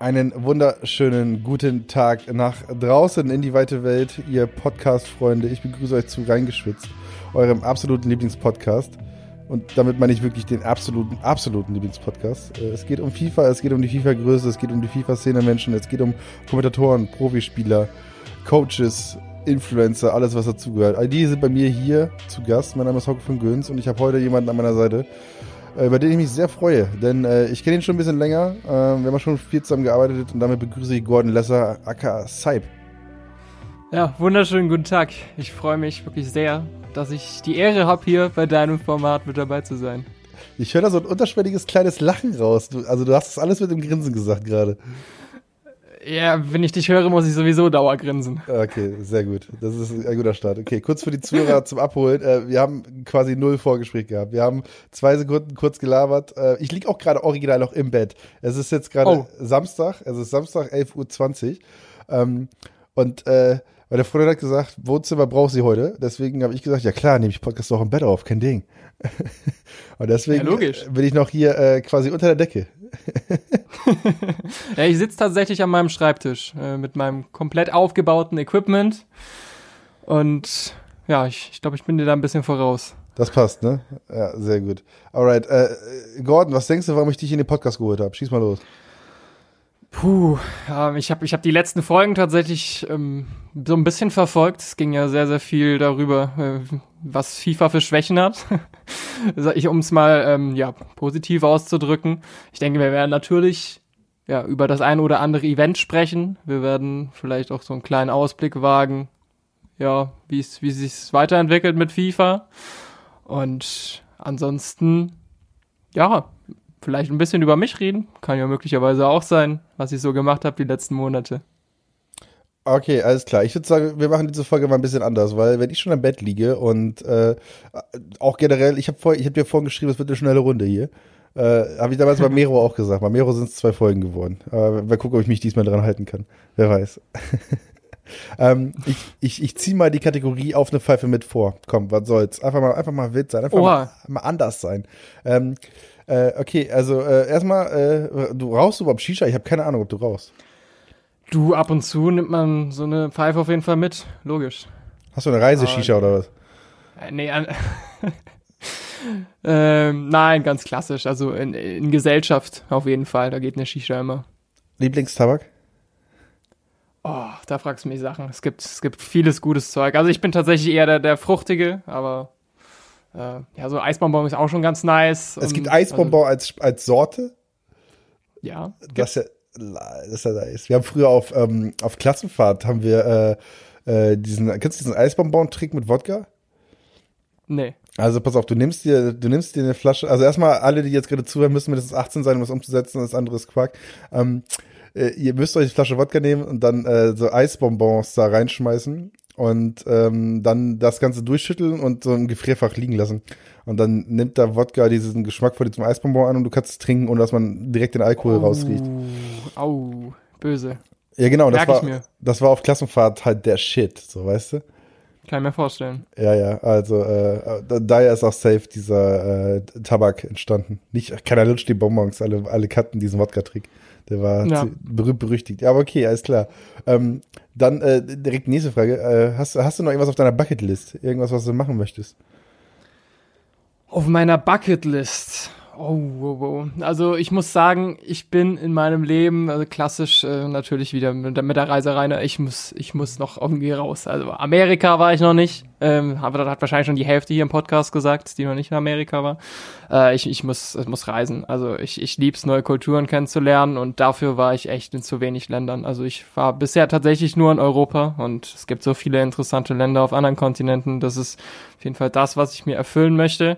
Einen wunderschönen guten Tag nach draußen in die weite Welt, ihr Podcast-Freunde. Ich begrüße euch zu Reingeschwitzt, eurem absoluten Lieblingspodcast. Und damit meine ich wirklich den absoluten, absoluten Lieblingspodcast. Äh, es geht um FIFA, es geht um die FIFA-Größe, es geht um die FIFA-Szene-Menschen, es geht um Kommentatoren, Profispieler, Coaches, Influencer, alles was dazugehört. All die sind bei mir hier zu Gast. Mein Name ist Hauke von Göns und ich habe heute jemanden an meiner Seite, über den ich mich sehr freue. Denn äh, ich kenne ihn schon ein bisschen länger. Äh, wir haben schon viel zusammen gearbeitet und damit begrüße ich Gordon Lesser, aka Saib. Ja, wunderschönen guten Tag. Ich freue mich wirklich sehr, dass ich die Ehre habe, hier bei deinem Format mit dabei zu sein. Ich höre da so ein unterschwelliges kleines Lachen raus. Du, also du hast das alles mit dem Grinsen gesagt gerade. Ja, wenn ich dich höre, muss ich sowieso Dauergrinsen. Okay, sehr gut. Das ist ein guter Start. Okay, kurz für die Zuhörer zum Abholen. Äh, wir haben quasi null Vorgespräch gehabt. Wir haben zwei Sekunden kurz gelabert. Äh, ich liege auch gerade original noch im Bett. Es ist jetzt gerade oh. Samstag. Es ist Samstag, 11.20 Uhr. Ähm, und äh, meine Freundin hat gesagt, Wohnzimmer braucht sie heute. Deswegen habe ich gesagt, ja klar, nehme ich Podcast auch im Bett auf, kein Ding. Und deswegen ja, bin ich noch hier äh, quasi unter der Decke. ja, ich sitze tatsächlich an meinem Schreibtisch äh, mit meinem komplett aufgebauten Equipment. Und ja, ich, ich glaube, ich bin dir da ein bisschen voraus. Das passt, ne? Ja, sehr gut. Alright. Äh, Gordon, was denkst du, warum ich dich in den Podcast geholt habe? Schieß mal los. Puh, ja, ich habe ich hab die letzten Folgen tatsächlich ähm, so ein bisschen verfolgt. Es ging ja sehr, sehr viel darüber, äh, was FIFA für Schwächen hat. ich, um es mal ähm, ja, positiv auszudrücken. Ich denke, wir werden natürlich ja, über das ein oder andere Event sprechen. Wir werden vielleicht auch so einen kleinen Ausblick wagen, ja, wie es wie sich weiterentwickelt mit FIFA. Und ansonsten, ja, vielleicht ein bisschen über mich reden. Kann ja möglicherweise auch sein, was ich so gemacht habe die letzten Monate. Okay, alles klar. Ich würde sagen, wir machen diese Folge mal ein bisschen anders, weil wenn ich schon im Bett liege und äh, auch generell, ich habe hab dir vorhin geschrieben, es wird eine schnelle Runde hier. Äh, habe ich damals bei Mero auch gesagt. Bei Mero sind es zwei Folgen geworden. Aber mal gucken, ob ich mich diesmal dran halten kann. Wer weiß. ähm, ich ich, ich ziehe mal die Kategorie auf eine Pfeife mit vor. Komm, was soll's. Einfach mal, einfach mal wild sein. Einfach mal, mal, anders sein. Ähm, äh, okay, also äh, erstmal, äh, du rauchst überhaupt Shisha? Ich habe keine Ahnung, ob du rauchst. Du, ab und zu nimmt man so eine Pfeife auf jeden Fall mit, logisch. Hast du eine Reiseshisha oder was? Äh, nee, an ähm, nein, ganz klassisch. Also in, in, Gesellschaft auf jeden Fall, da geht eine Shisha immer. Lieblingstabak? Oh, da fragst du mich Sachen. Es gibt, es gibt vieles gutes Zeug. Also ich bin tatsächlich eher der, der Fruchtige, aber ja, so Eisbonbon ist auch schon ganz nice. Es gibt Eisbonbon also, als, als Sorte? Ja. Das ist ja, das ist ja nice. Wir haben früher auf, ähm, auf Klassenfahrt haben wir äh, äh, diesen, kennst du diesen Eisbonbon-Trick mit Wodka? Nee. Also pass auf, du nimmst dir, du nimmst dir eine Flasche, also erstmal alle, die jetzt gerade zuhören, müssen mindestens 18 sein, um das umzusetzen, das andere ist Quark. Ähm, äh, ihr müsst euch eine Flasche Wodka nehmen und dann äh, so Eisbonbons da reinschmeißen und ähm, dann das Ganze durchschütteln und so im Gefrierfach liegen lassen. Und dann nimmt der Wodka diesen Geschmack von diesem Eisbonbon an und du kannst es trinken, ohne dass man direkt den Alkohol oh, rausriecht. Au, böse. Ja, genau, das war, das war auf Klassenfahrt halt der Shit, so weißt du. Kann ich mir vorstellen. Ja, ja, also äh, daher ist auch safe dieser äh, Tabak entstanden. Nicht, keiner lutscht die Bonbons, alle, alle kannten diesen Wodka-Trick. Der war ja. berühmt berüchtigt. Ja, aber okay, alles klar. Ähm, dann äh, direkt nächste Frage. Äh, hast, hast du noch irgendwas auf deiner Bucketlist? Irgendwas, was du machen möchtest? Auf meiner Bucketlist. Oh, wow, wow. Also ich muss sagen, ich bin in meinem Leben also klassisch äh, natürlich wieder mit, mit der Reiserei. Ne? Ich muss, ich muss noch irgendwie raus. Also Amerika war ich noch nicht, ähm, aber das hat wahrscheinlich schon die Hälfte hier im Podcast gesagt, die noch nicht in Amerika war. Äh, ich, ich muss, ich muss reisen. Also ich, ich lieb's neue Kulturen kennenzulernen und dafür war ich echt in zu wenig Ländern. Also ich war bisher tatsächlich nur in Europa und es gibt so viele interessante Länder auf anderen Kontinenten. Das ist auf jeden Fall das, was ich mir erfüllen möchte.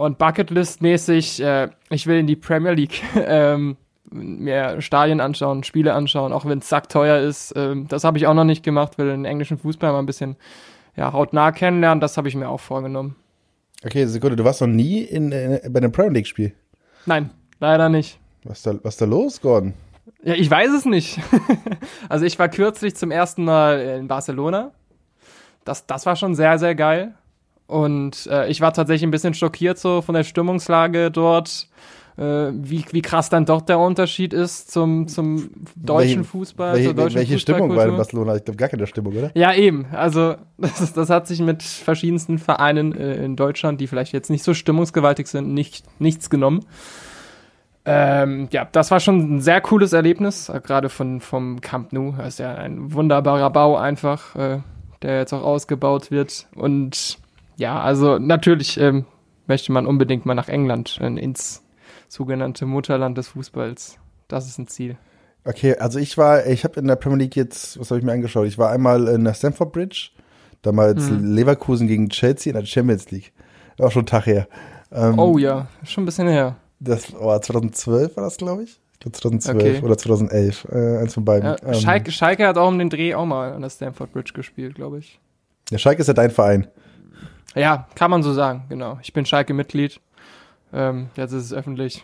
Und Bucketlist-mäßig, äh, ich will in die Premier League ähm, mir Stadien anschauen, Spiele anschauen, auch wenn es sackteuer ist. Ähm, das habe ich auch noch nicht gemacht, will den englischen Fußball mal ein bisschen ja, hautnah kennenlernen. Das habe ich mir auch vorgenommen. Okay, Sekunde, du warst noch nie in, in bei einem Premier League-Spiel? Nein, leider nicht. Was da, was da los, Gordon? Ja, ich weiß es nicht. also ich war kürzlich zum ersten Mal in Barcelona. Das, das war schon sehr, sehr geil. Und äh, ich war tatsächlich ein bisschen schockiert so von der Stimmungslage dort. äh, wie, wie krass dann doch der Unterschied ist zum, zum deutschen Welche- Fußball. Welche, deutschen welche Stimmung war in. Barcelona? Ich glaube, gar keine Stimmung, oder? Ja, eben. Also, das, das hat sich mit verschiedensten Vereinen äh, in Deutschland, die vielleicht jetzt nicht so stimmungsgewaltig sind, nicht, nichts genommen. Ähm, ja, das war schon ein sehr cooles Erlebnis, gerade von, vom Camp Nou. Das ist ja ein wunderbarer Bau einfach, äh, der jetzt auch ausgebaut wird. Und ja, also natürlich ähm, möchte man unbedingt mal nach England, äh, ins sogenannte Mutterland des Fußballs. Das ist ein Ziel. Okay, also ich war, ich habe in der Premier League jetzt, was habe ich mir angeschaut? Ich war einmal in der Stamford Bridge, damals Mhm. Leverkusen gegen Chelsea in der Champions League. Auch schon ein Tag her. Ähm, Oh ja, schon ein bisschen her. Das war 2012 war das, glaube ich. Ich glaube 2012 Okay. oder 2011, äh, eins von beiden. Ja, Ähm, Schalke, Schalke hat auch um den Dreh auch mal an der Stamford Bridge gespielt, glaube ich. ja, Schalke ist ja dein Verein. Ja, kann man so sagen, genau. Ich bin Schalke-Mitglied. Ähm, jetzt ist es öffentlich.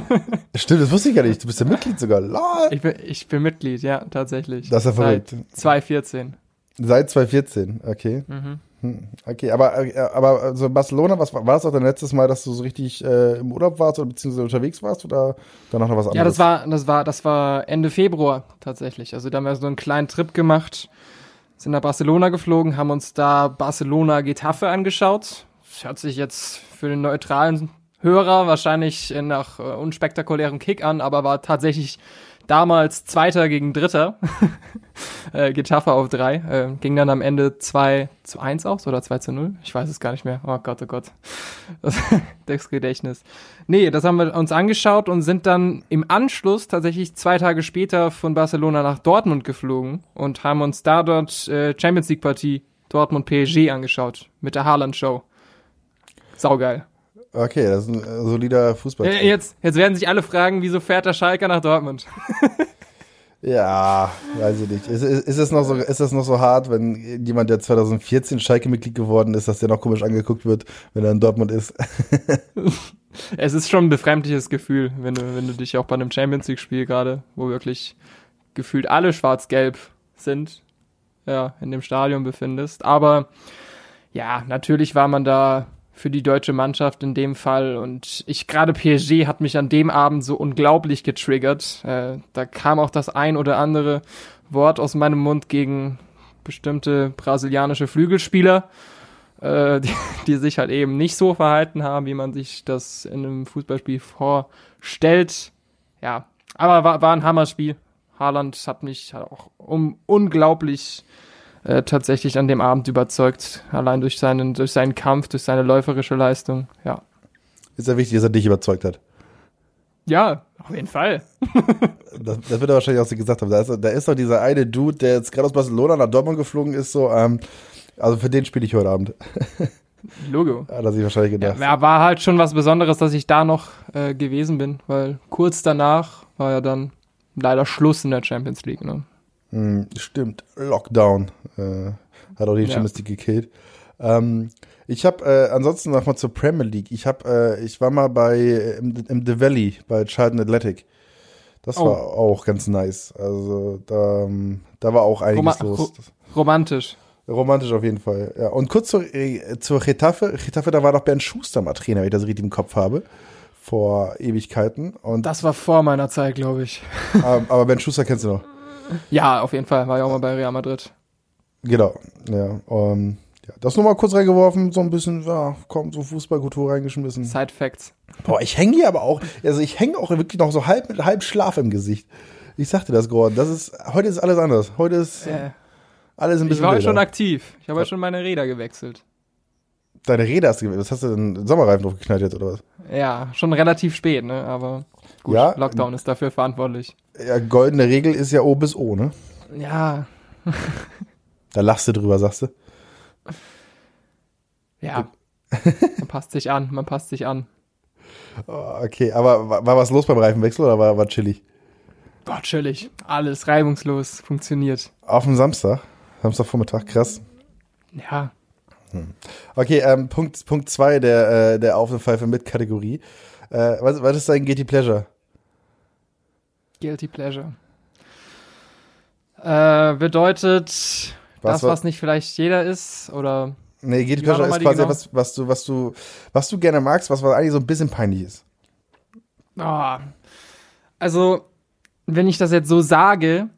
Stimmt, das wusste ich gar nicht. Du bist ja Mitglied sogar. Lol. Ich bin, ich bin Mitglied, ja, tatsächlich. Das ist ja verrückt. Seit 2014. Seit 2014, okay. Mhm. Hm, Okay, aber, äh, aber also Barcelona, was war, war das auch dein letztes Mal, dass du so richtig äh, im Urlaub warst oder beziehungsweise unterwegs warst oder danach noch was anderes? Ja, das war, das war, das war Ende Februar tatsächlich. Also da haben wir so einen kleinen Trip gemacht, sind nach Barcelona geflogen, haben uns da Barcelona Getafe angeschaut. Das hört sich jetzt für den neutralen Hörer wahrscheinlich nach äh, unspektakulärem Kick an, aber war tatsächlich damals Zweiter gegen Dritter. äh, Getafe auf drei. Äh, ging dann am Ende 2 zu 1 aus oder 2 zu 0. Ich weiß es gar nicht mehr. Oh Gott, oh Gott. Das, Gedächtnis. Nee, das haben wir uns angeschaut und sind dann im Anschluss tatsächlich zwei Tage später von Barcelona nach Dortmund geflogen und haben uns da dort äh, Champions League Partie Dortmund PSG angeschaut mit der Haaland Show. Saugeil. Okay, das ist ein äh, solider Fußball. Äh, jetzt, jetzt werden sich alle fragen, wieso fährt der Schalker nach Dortmund? Ja, weiß ich nicht. Ist, ist, ist, es noch so, ist es noch so hart, wenn jemand, der 2014 Schalke-Mitglied geworden ist, dass der noch komisch angeguckt wird, wenn er in Dortmund ist? Es ist schon ein befremdliches Gefühl, wenn du, wenn du dich auch bei einem Champions League-Spiel gerade, wo wirklich gefühlt alle schwarz-gelb sind, ja, in dem Stadion befindest. Aber ja, natürlich war man da für die deutsche Mannschaft in dem Fall und ich gerade PSG hat mich an dem Abend so unglaublich getriggert. Äh, da kam auch das ein oder andere Wort aus meinem Mund gegen bestimmte brasilianische Flügelspieler, äh, die, die sich halt eben nicht so verhalten haben, wie man sich das in einem Fußballspiel vorstellt. Ja, aber war, war ein Hammerspiel. Haaland hat mich halt auch um unglaublich äh, tatsächlich an dem Abend überzeugt, allein durch seinen, durch seinen Kampf, durch seine läuferische Leistung. Ja. Ist ja wichtig, dass er dich überzeugt hat. Ja, auf jeden Fall. Das, das wird er wahrscheinlich auch so gesagt haben. Da ist, da ist doch dieser eine Dude, der jetzt gerade aus Barcelona nach Dortmund geflogen ist, so, ähm, also für den spiele ich heute Abend. Logo. Hat er sich wahrscheinlich Ja, gedacht. war- war halt schon was Besonderes, dass ich da noch äh, gewesen bin, weil kurz danach war ja dann leider Schluss in der Champions League. Ne? Hm, stimmt, Lockdown äh, hat auch die Ja. Champions League gekillt. Ähm, ich habe äh, ansonsten noch mal zur Premier League. Ich habe, äh, ich war mal bei im, im The Valley bei Charlton Athletic. Das Oh. war auch ganz nice. Also da, ähm, da war auch einiges Roma- los. Ro- Romantisch. Romantisch auf jeden Fall. Ja. Und kurz zur, äh, zur Getafe. Getafe, da war doch Bernd Schuster mal Trainer, wenn ich das richtig im Kopf habe. Vor Ewigkeiten. Und, Das war vor meiner Zeit, glaube ich. aber, aber Bernd Schuster kennst du noch. Ja, auf jeden Fall. War ja auch mal bei Real Madrid. Genau, ja. Ähm, ja das nur mal kurz reingeworfen, so ein bisschen, ja, komm, so Fußballkultur reingeschmissen. Side Facts. Boah, ich hänge hier aber auch, also ich hänge auch wirklich noch so halb mit halb Schlaf im Gesicht. Ich sagte das, Gordon, das ist, heute ist alles anders. Heute ist Äh, alles ein ich bisschen war heute schon aktiv. Ich habe heute schon meine Räder gewechselt. Deine Rede hast du. Was hast du denn, Sommerreifen draufgeknallt jetzt, oder was? Ja, schon relativ spät, ne? Aber gut, Ja. Lockdown ist dafür verantwortlich. Ja, goldene Regel ist ja O bis O, ne? Ja, Da lachst du drüber, sagst du. ja. man passt sich an, man passt sich an. Oh, okay, aber war, war was los beim Reifenwechsel oder war, war chillig? Boah, chillig. Alles reibungslos, funktioniert. Auf dem Samstag, Samstagvormittag, krass. Ja, Okay, ähm, Punkt, Punkt zwei der, äh, der Auf und Pfeife mit Kategorie. Äh, was, was ist dein Guilty Pleasure? Guilty Pleasure. Äh, bedeutet das, war- was nicht vielleicht jeder ist, oder Nee, Guilty Pleasure ist quasi genau? was, was du, was du, was du gerne magst, was, was eigentlich so ein bisschen peinlich ist. Oh. Also, wenn ich das jetzt so sage,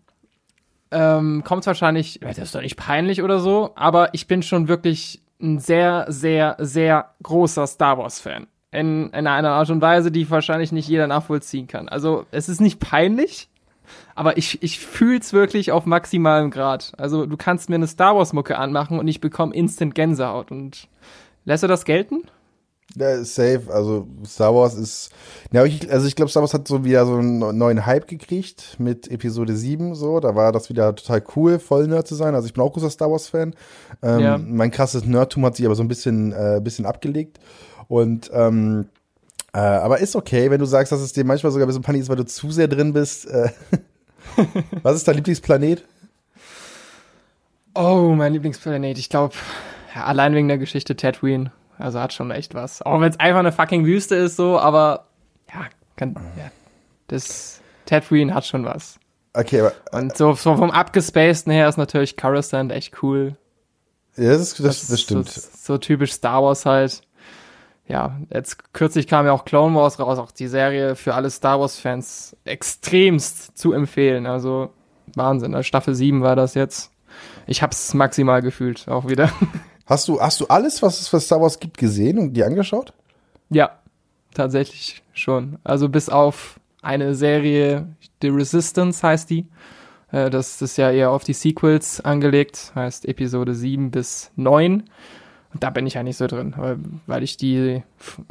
ähm, kommt es wahrscheinlich, das ist doch nicht peinlich oder so, aber ich bin schon wirklich ein sehr, sehr, sehr großer Star Wars-Fan. In, in einer Art und Weise, die wahrscheinlich nicht jeder nachvollziehen kann. Also, es ist nicht peinlich, aber ich, ich fühl's wirklich auf maximalem Grad. Also, du kannst mir eine Star Wars-Mucke anmachen und ich bekomme instant Gänsehaut. Und lässt du das gelten? Ja, safe. Also Star Wars ist. Ja, ich, also ich glaube, Star Wars hat so wieder so einen neuen Hype gekriegt mit Episode 7. So, da war das wieder total cool, voll Nerd zu sein. Also ich bin auch großer Star Wars-Fan. Ähm, ja. Mein krasses Nerdtum hat sich aber so ein bisschen, äh, bisschen abgelegt. Und ähm, äh, aber ist okay, wenn du sagst, dass es dir manchmal sogar ein bisschen Panik ist, weil du zu sehr drin bist. Äh, was ist dein Lieblingsplanet? Oh, mein Lieblingsplanet. Ich glaube, allein wegen der Geschichte Tatooine. Also hat schon echt was. Auch wenn es einfach eine fucking Wüste ist, so, aber ja, kann, ja. Das Tatooine hat schon was. Okay, aber. Und so, so vom Abgespaceden her ist natürlich Coruscant echt cool. Ja, das, das, das, das stimmt. So, so, typisch Star Wars halt. Ja, jetzt kürzlich kam ja auch Clone Wars raus, auch die Serie für alle Star Wars-Fans extremst zu empfehlen. Also Wahnsinn. Also Staffel 7 war das jetzt. Ich hab's maximal gefühlt, auch wieder. Hast du, hast du alles, was es für Star Wars gibt, gesehen und dir angeschaut? Ja, tatsächlich schon. Also bis auf eine Serie, The Resistance heißt die. Äh, das ist ja eher auf die Sequels angelegt, heißt Episode 7 bis 9. Und da bin ich eigentlich so drin, weil ich die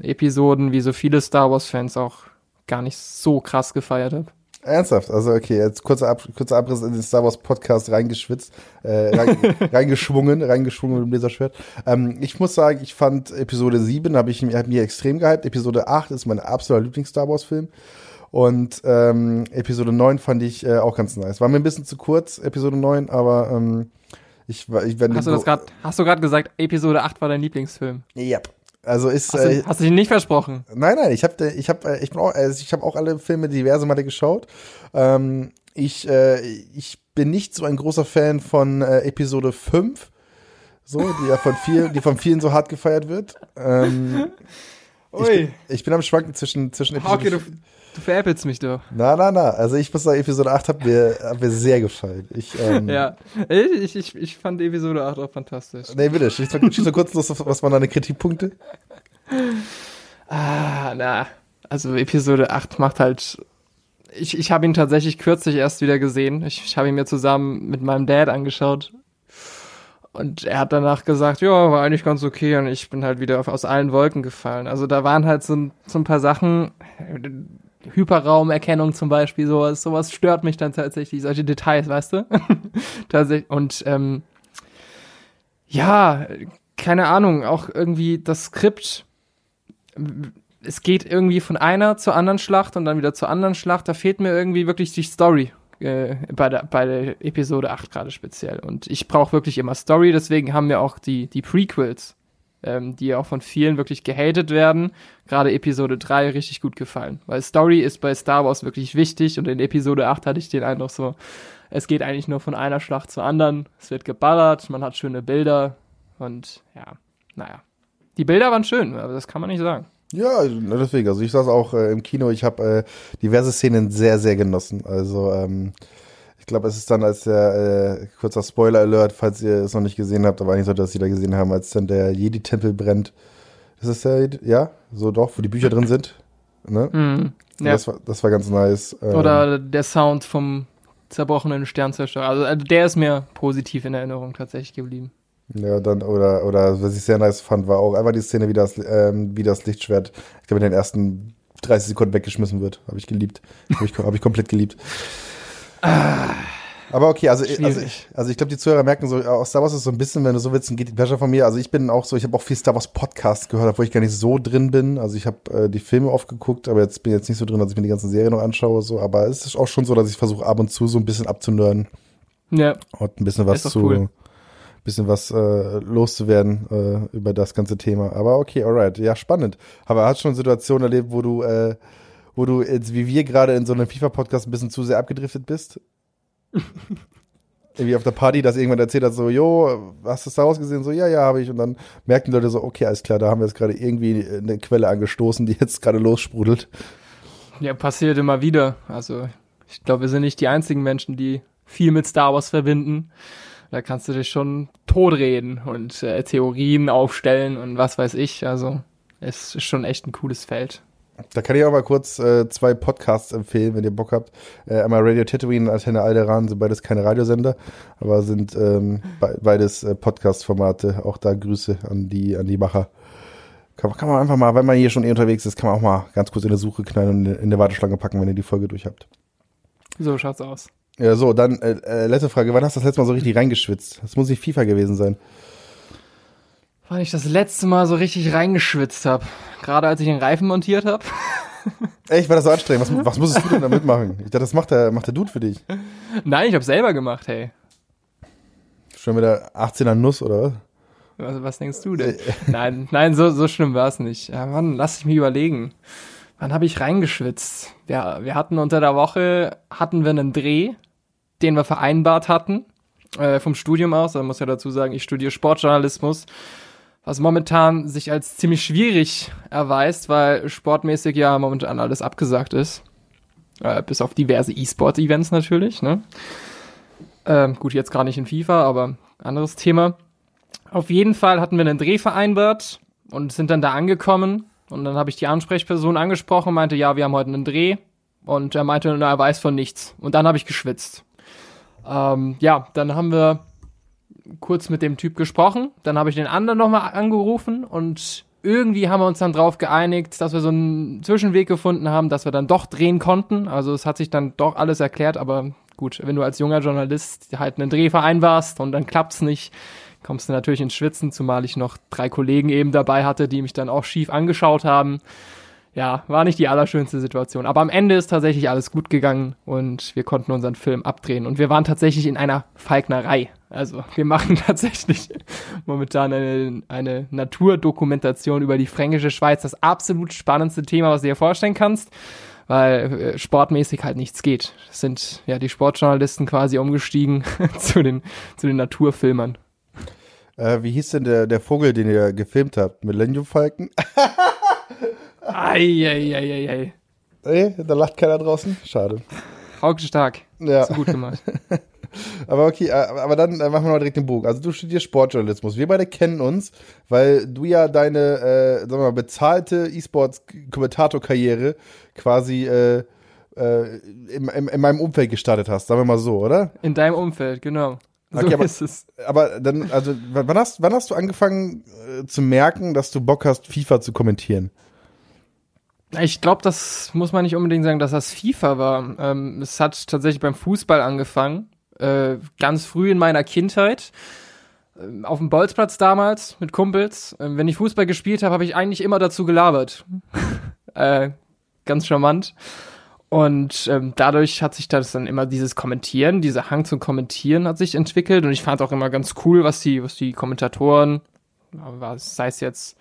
Episoden, wie so viele Star Wars-Fans, auch gar nicht so krass gefeiert habe. Ernsthaft? Also okay, jetzt kurzer, Ab kurzer Abriss in den Star Wars Podcast reingeschwitzt, äh, rein, reingeschwungen, reingeschwungen mit dem Laserschwert. Ähm, ich muss sagen, ich fand Episode 7, habe ich hab mir extrem gehypt. Episode 8 ist mein absoluter Lieblings-Star Wars-Film. Und ähm, Episode 9 fand ich äh, auch ganz nice. War mir ein bisschen zu kurz, Episode 9, aber ähm, ich, ich werde. Hast du das gerade, hast du gerade gesagt, Episode 8 war dein Lieblingsfilm? Ja. Yep. Also ist. Hast du, äh, hast du ihn nicht versprochen? Nein, nein, ich habe ich hab, äh, ich bin auch, also ich habe auch alle Filme diverse Male geschaut. Ähm, ich, äh, ich bin nicht so ein großer Fan von äh, Episode 5. So, die ja von vielen, die von vielen so hart gefeiert wird. Ähm, ich, bin, ich bin am Schwanken zwischen, zwischen Episode du, veräppelst mich doch. Na, na, na. Also ich muss sagen, Episode 8 hat mir, hat mir sehr gefallen. Ich, ähm, ja, ich, ich, ich fand Episode 8 auch fantastisch. Nee, bitte, schieß mal, schieß mal kurz los, was waren deine Kritikpunkte? Ah, na. Also Episode 8 macht halt. Ich, ich habe ihn tatsächlich kürzlich erst wieder gesehen. Ich, ich habe ihn mir zusammen mit meinem Dad angeschaut. Und er hat danach gesagt, ja, war eigentlich ganz okay. Und ich bin halt wieder aus allen Wolken gefallen. Also da waren halt so, so ein paar Sachen. Hyperraumerkennung zum Beispiel, sowas, sowas stört mich dann tatsächlich, solche Details, weißt du? tatsächlich. Und ähm, ja, keine Ahnung, auch irgendwie das Skript es geht irgendwie von einer zur anderen Schlacht und dann wieder zur anderen Schlacht. Da fehlt mir irgendwie wirklich die Story äh, bei, der, bei der Episode 8 gerade speziell. Und ich brauche wirklich immer Story, deswegen haben mir auch die, die Prequels, ähm, die auch von vielen wirklich gehatet werden, gerade Episode 3 richtig gut gefallen. Weil Story ist bei Star Wars wirklich wichtig und in Episode 8 hatte ich den Eindruck so, es geht eigentlich nur von einer Schlacht zur anderen, es wird geballert, man hat schöne Bilder und ja, naja. Die Bilder waren schön, aber das kann man nicht sagen. Ja, deswegen. Also ich saß auch äh, im Kino, ich habe äh, diverse Szenen sehr, sehr genossen. Also ähm, glaube, es ist dann als der, äh, kurzer Spoiler-Alert, falls ihr es noch nicht gesehen habt, aber eigentlich sollte das jeder gesehen haben, als dann der Jedi-Tempel brennt. Ist es der, ja, so doch, wo die Bücher drin sind. Ne? Mm, ja. das, war, das war ganz nice. Ähm, Oder der Sound vom zerbrochenen Sternzerstörer. Also, also der ist mir positiv in Erinnerung tatsächlich geblieben. Ja, dann, oder, oder was ich sehr nice fand, war auch einfach die Szene, wie das, ähm, wie das Lichtschwert, ich glaube, in den ersten 30 Sekunden weggeschmissen wird. Habe ich geliebt. Habe ich, hab ich komplett geliebt. Ah, Aber okay, also, also ich, also ich glaube, die Zuhörer merken so, auch Star Wars ist so ein bisschen, wenn du so willst, ein Guilty Pleasure von mir. Also ich bin auch so, ich habe auch viel Star Wars Podcasts gehört, obwohl ich gar nicht so drin bin. Also ich habe äh, die Filme oft geguckt, aber jetzt bin ich jetzt nicht so drin, dass ich mir die ganzen Serien noch anschaue. So. Aber es ist auch schon so, dass ich versuche, ab und zu so ein bisschen abzunörden. Ja. Und ein bisschen was zu, cool bisschen was äh, loszuwerden äh, über das ganze Thema. Aber okay, alright. Ja, spannend. Aber hast schon Situationen erlebt, wo du, äh, wo du jetzt wie wir gerade in so einem FIFA-Podcast ein bisschen zu sehr abgedriftet bist? irgendwie auf der Party, dass irgendwann erzählt hat, so, jo, hast du Star Wars gesehen? So, ja, ja, habe ich. Und dann merken die Leute so, okay, alles klar, da haben wir jetzt gerade irgendwie eine Quelle angestoßen, die jetzt gerade lossprudelt. Ja, passiert immer wieder. Also ich glaube, wir sind nicht die einzigen Menschen, die viel mit Star Wars verbinden. Da kannst du dich schon totreden und äh, Theorien aufstellen und was weiß ich. Also es ist schon echt ein cooles Feld. Da kann ich auch mal kurz äh, zwei Podcasts empfehlen, wenn ihr Bock habt. Äh, einmal Radio Tatooine und Antenne Alderan sind beides keine Radiosender, aber sind ähm, be beides äh, Podcast-Formate. Auch da Grüße an die, an die Macher. Kann, kann, man einfach mal, wenn man hier schon eh unterwegs ist, kann man auch mal ganz kurz in der Suche knallen und in der Warteschlange packen, wenn ihr die Folge durch habt. So schaut's aus. Ja, so, dann äh, äh, letzte Frage. Wann hast du das letzte Mal so richtig reingeschwitzt? Das muss nicht FIFA gewesen sein. Wann ich das letzte Mal so richtig reingeschwitzt habe. Gerade als ich den Reifen montiert habe. Echt, war das so anstrengend? Was, was musstest du denn da mitmachen? Ich dachte, das macht der, macht der Dude für dich. Nein, ich habe selber gemacht, hey. Schon wieder 18er Nuss, oder was? Was, was denkst du denn? nein, nein, so, so schlimm war es nicht. Ja, Mann, lass ich mich überlegen. Wann habe ich reingeschwitzt? Ja, wir hatten unter der Woche, hatten wir einen Dreh, den wir vereinbart hatten, äh, vom Studium aus. Da muss ja dazu sagen, ich studiere Sportjournalismus, was momentan sich als ziemlich schwierig erweist, weil sportmäßig ja momentan alles abgesagt ist. Äh, bis auf diverse E-Sport-Events natürlich, ne? Äh, gut, jetzt gar nicht in FIFA, aber anderes Thema. Auf jeden Fall hatten wir einen Dreh vereinbart und sind dann da angekommen und dann habe ich die Ansprechperson angesprochen und meinte, ja, wir haben heute einen Dreh. Und er meinte, na, er weiß von nichts. Und dann habe ich geschwitzt. Ähm, ja, dann haben wir kurz mit dem Typ gesprochen. Dann habe ich den anderen nochmal angerufen und irgendwie haben wir uns dann drauf geeinigt, dass wir so einen Zwischenweg gefunden haben, dass wir dann doch drehen konnten. Also es hat sich dann doch alles erklärt, aber gut, wenn du als junger Journalist halt einen Dreh vereinbarst und dann klappt's nicht, kommst du natürlich ins Schwitzen, zumal ich noch drei Kollegen eben dabei hatte, die mich dann auch schief angeschaut haben. Ja, war nicht die allerschönste Situation. Aber am Ende ist tatsächlich alles gut gegangen und wir konnten unseren Film abdrehen. Und wir waren tatsächlich in einer Falknerei. Also wir machen tatsächlich momentan eine, eine Naturdokumentation über die fränkische Schweiz. Das absolut spannendste Thema, was du dir vorstellen kannst weil äh, sportmäßig halt nichts geht. Das sind ja die Sportjournalisten quasi umgestiegen zu den, zu den Naturfilmern. Äh, wie hieß denn der, der Vogel, den ihr gefilmt habt? Millennium Falken? Eieieiei. Ey, da lacht keiner draußen? Schade. Hauke stark. Ja. So gut gemacht. aber okay, äh, aber dann machen wir mal direkt den Bogen. Also du studierst Sportjournalismus. Wir beide kennen uns, weil du ja deine, äh, sagen wir mal, bezahlte E-Sports-Kommentatorkarriere quasi äh, äh, in, in, in meinem Umfeld gestartet hast. Sagen wir mal so, oder? In deinem Umfeld, genau. So Okay, aber- ist es. Aber dann, also, wann hast, wann hast du angefangen äh, zu merken, dass du Bock hast, FIFA zu kommentieren? Ich glaube, das muss man nicht unbedingt sagen, dass das FIFA war. Ähm, es hat tatsächlich beim Fußball angefangen. Äh, ganz früh in meiner Kindheit. Ähm, auf dem Bolzplatz damals mit Kumpels. Ähm, wenn ich Fußball gespielt habe, habe ich eigentlich immer dazu gelabert. äh, ganz charmant. Und ähm, dadurch hat sich das dann immer dieses Kommentieren, dieser Hang zum Kommentieren hat sich entwickelt. Und ich fand auch immer ganz cool, was die, was die Kommentatoren, was sei es jetzt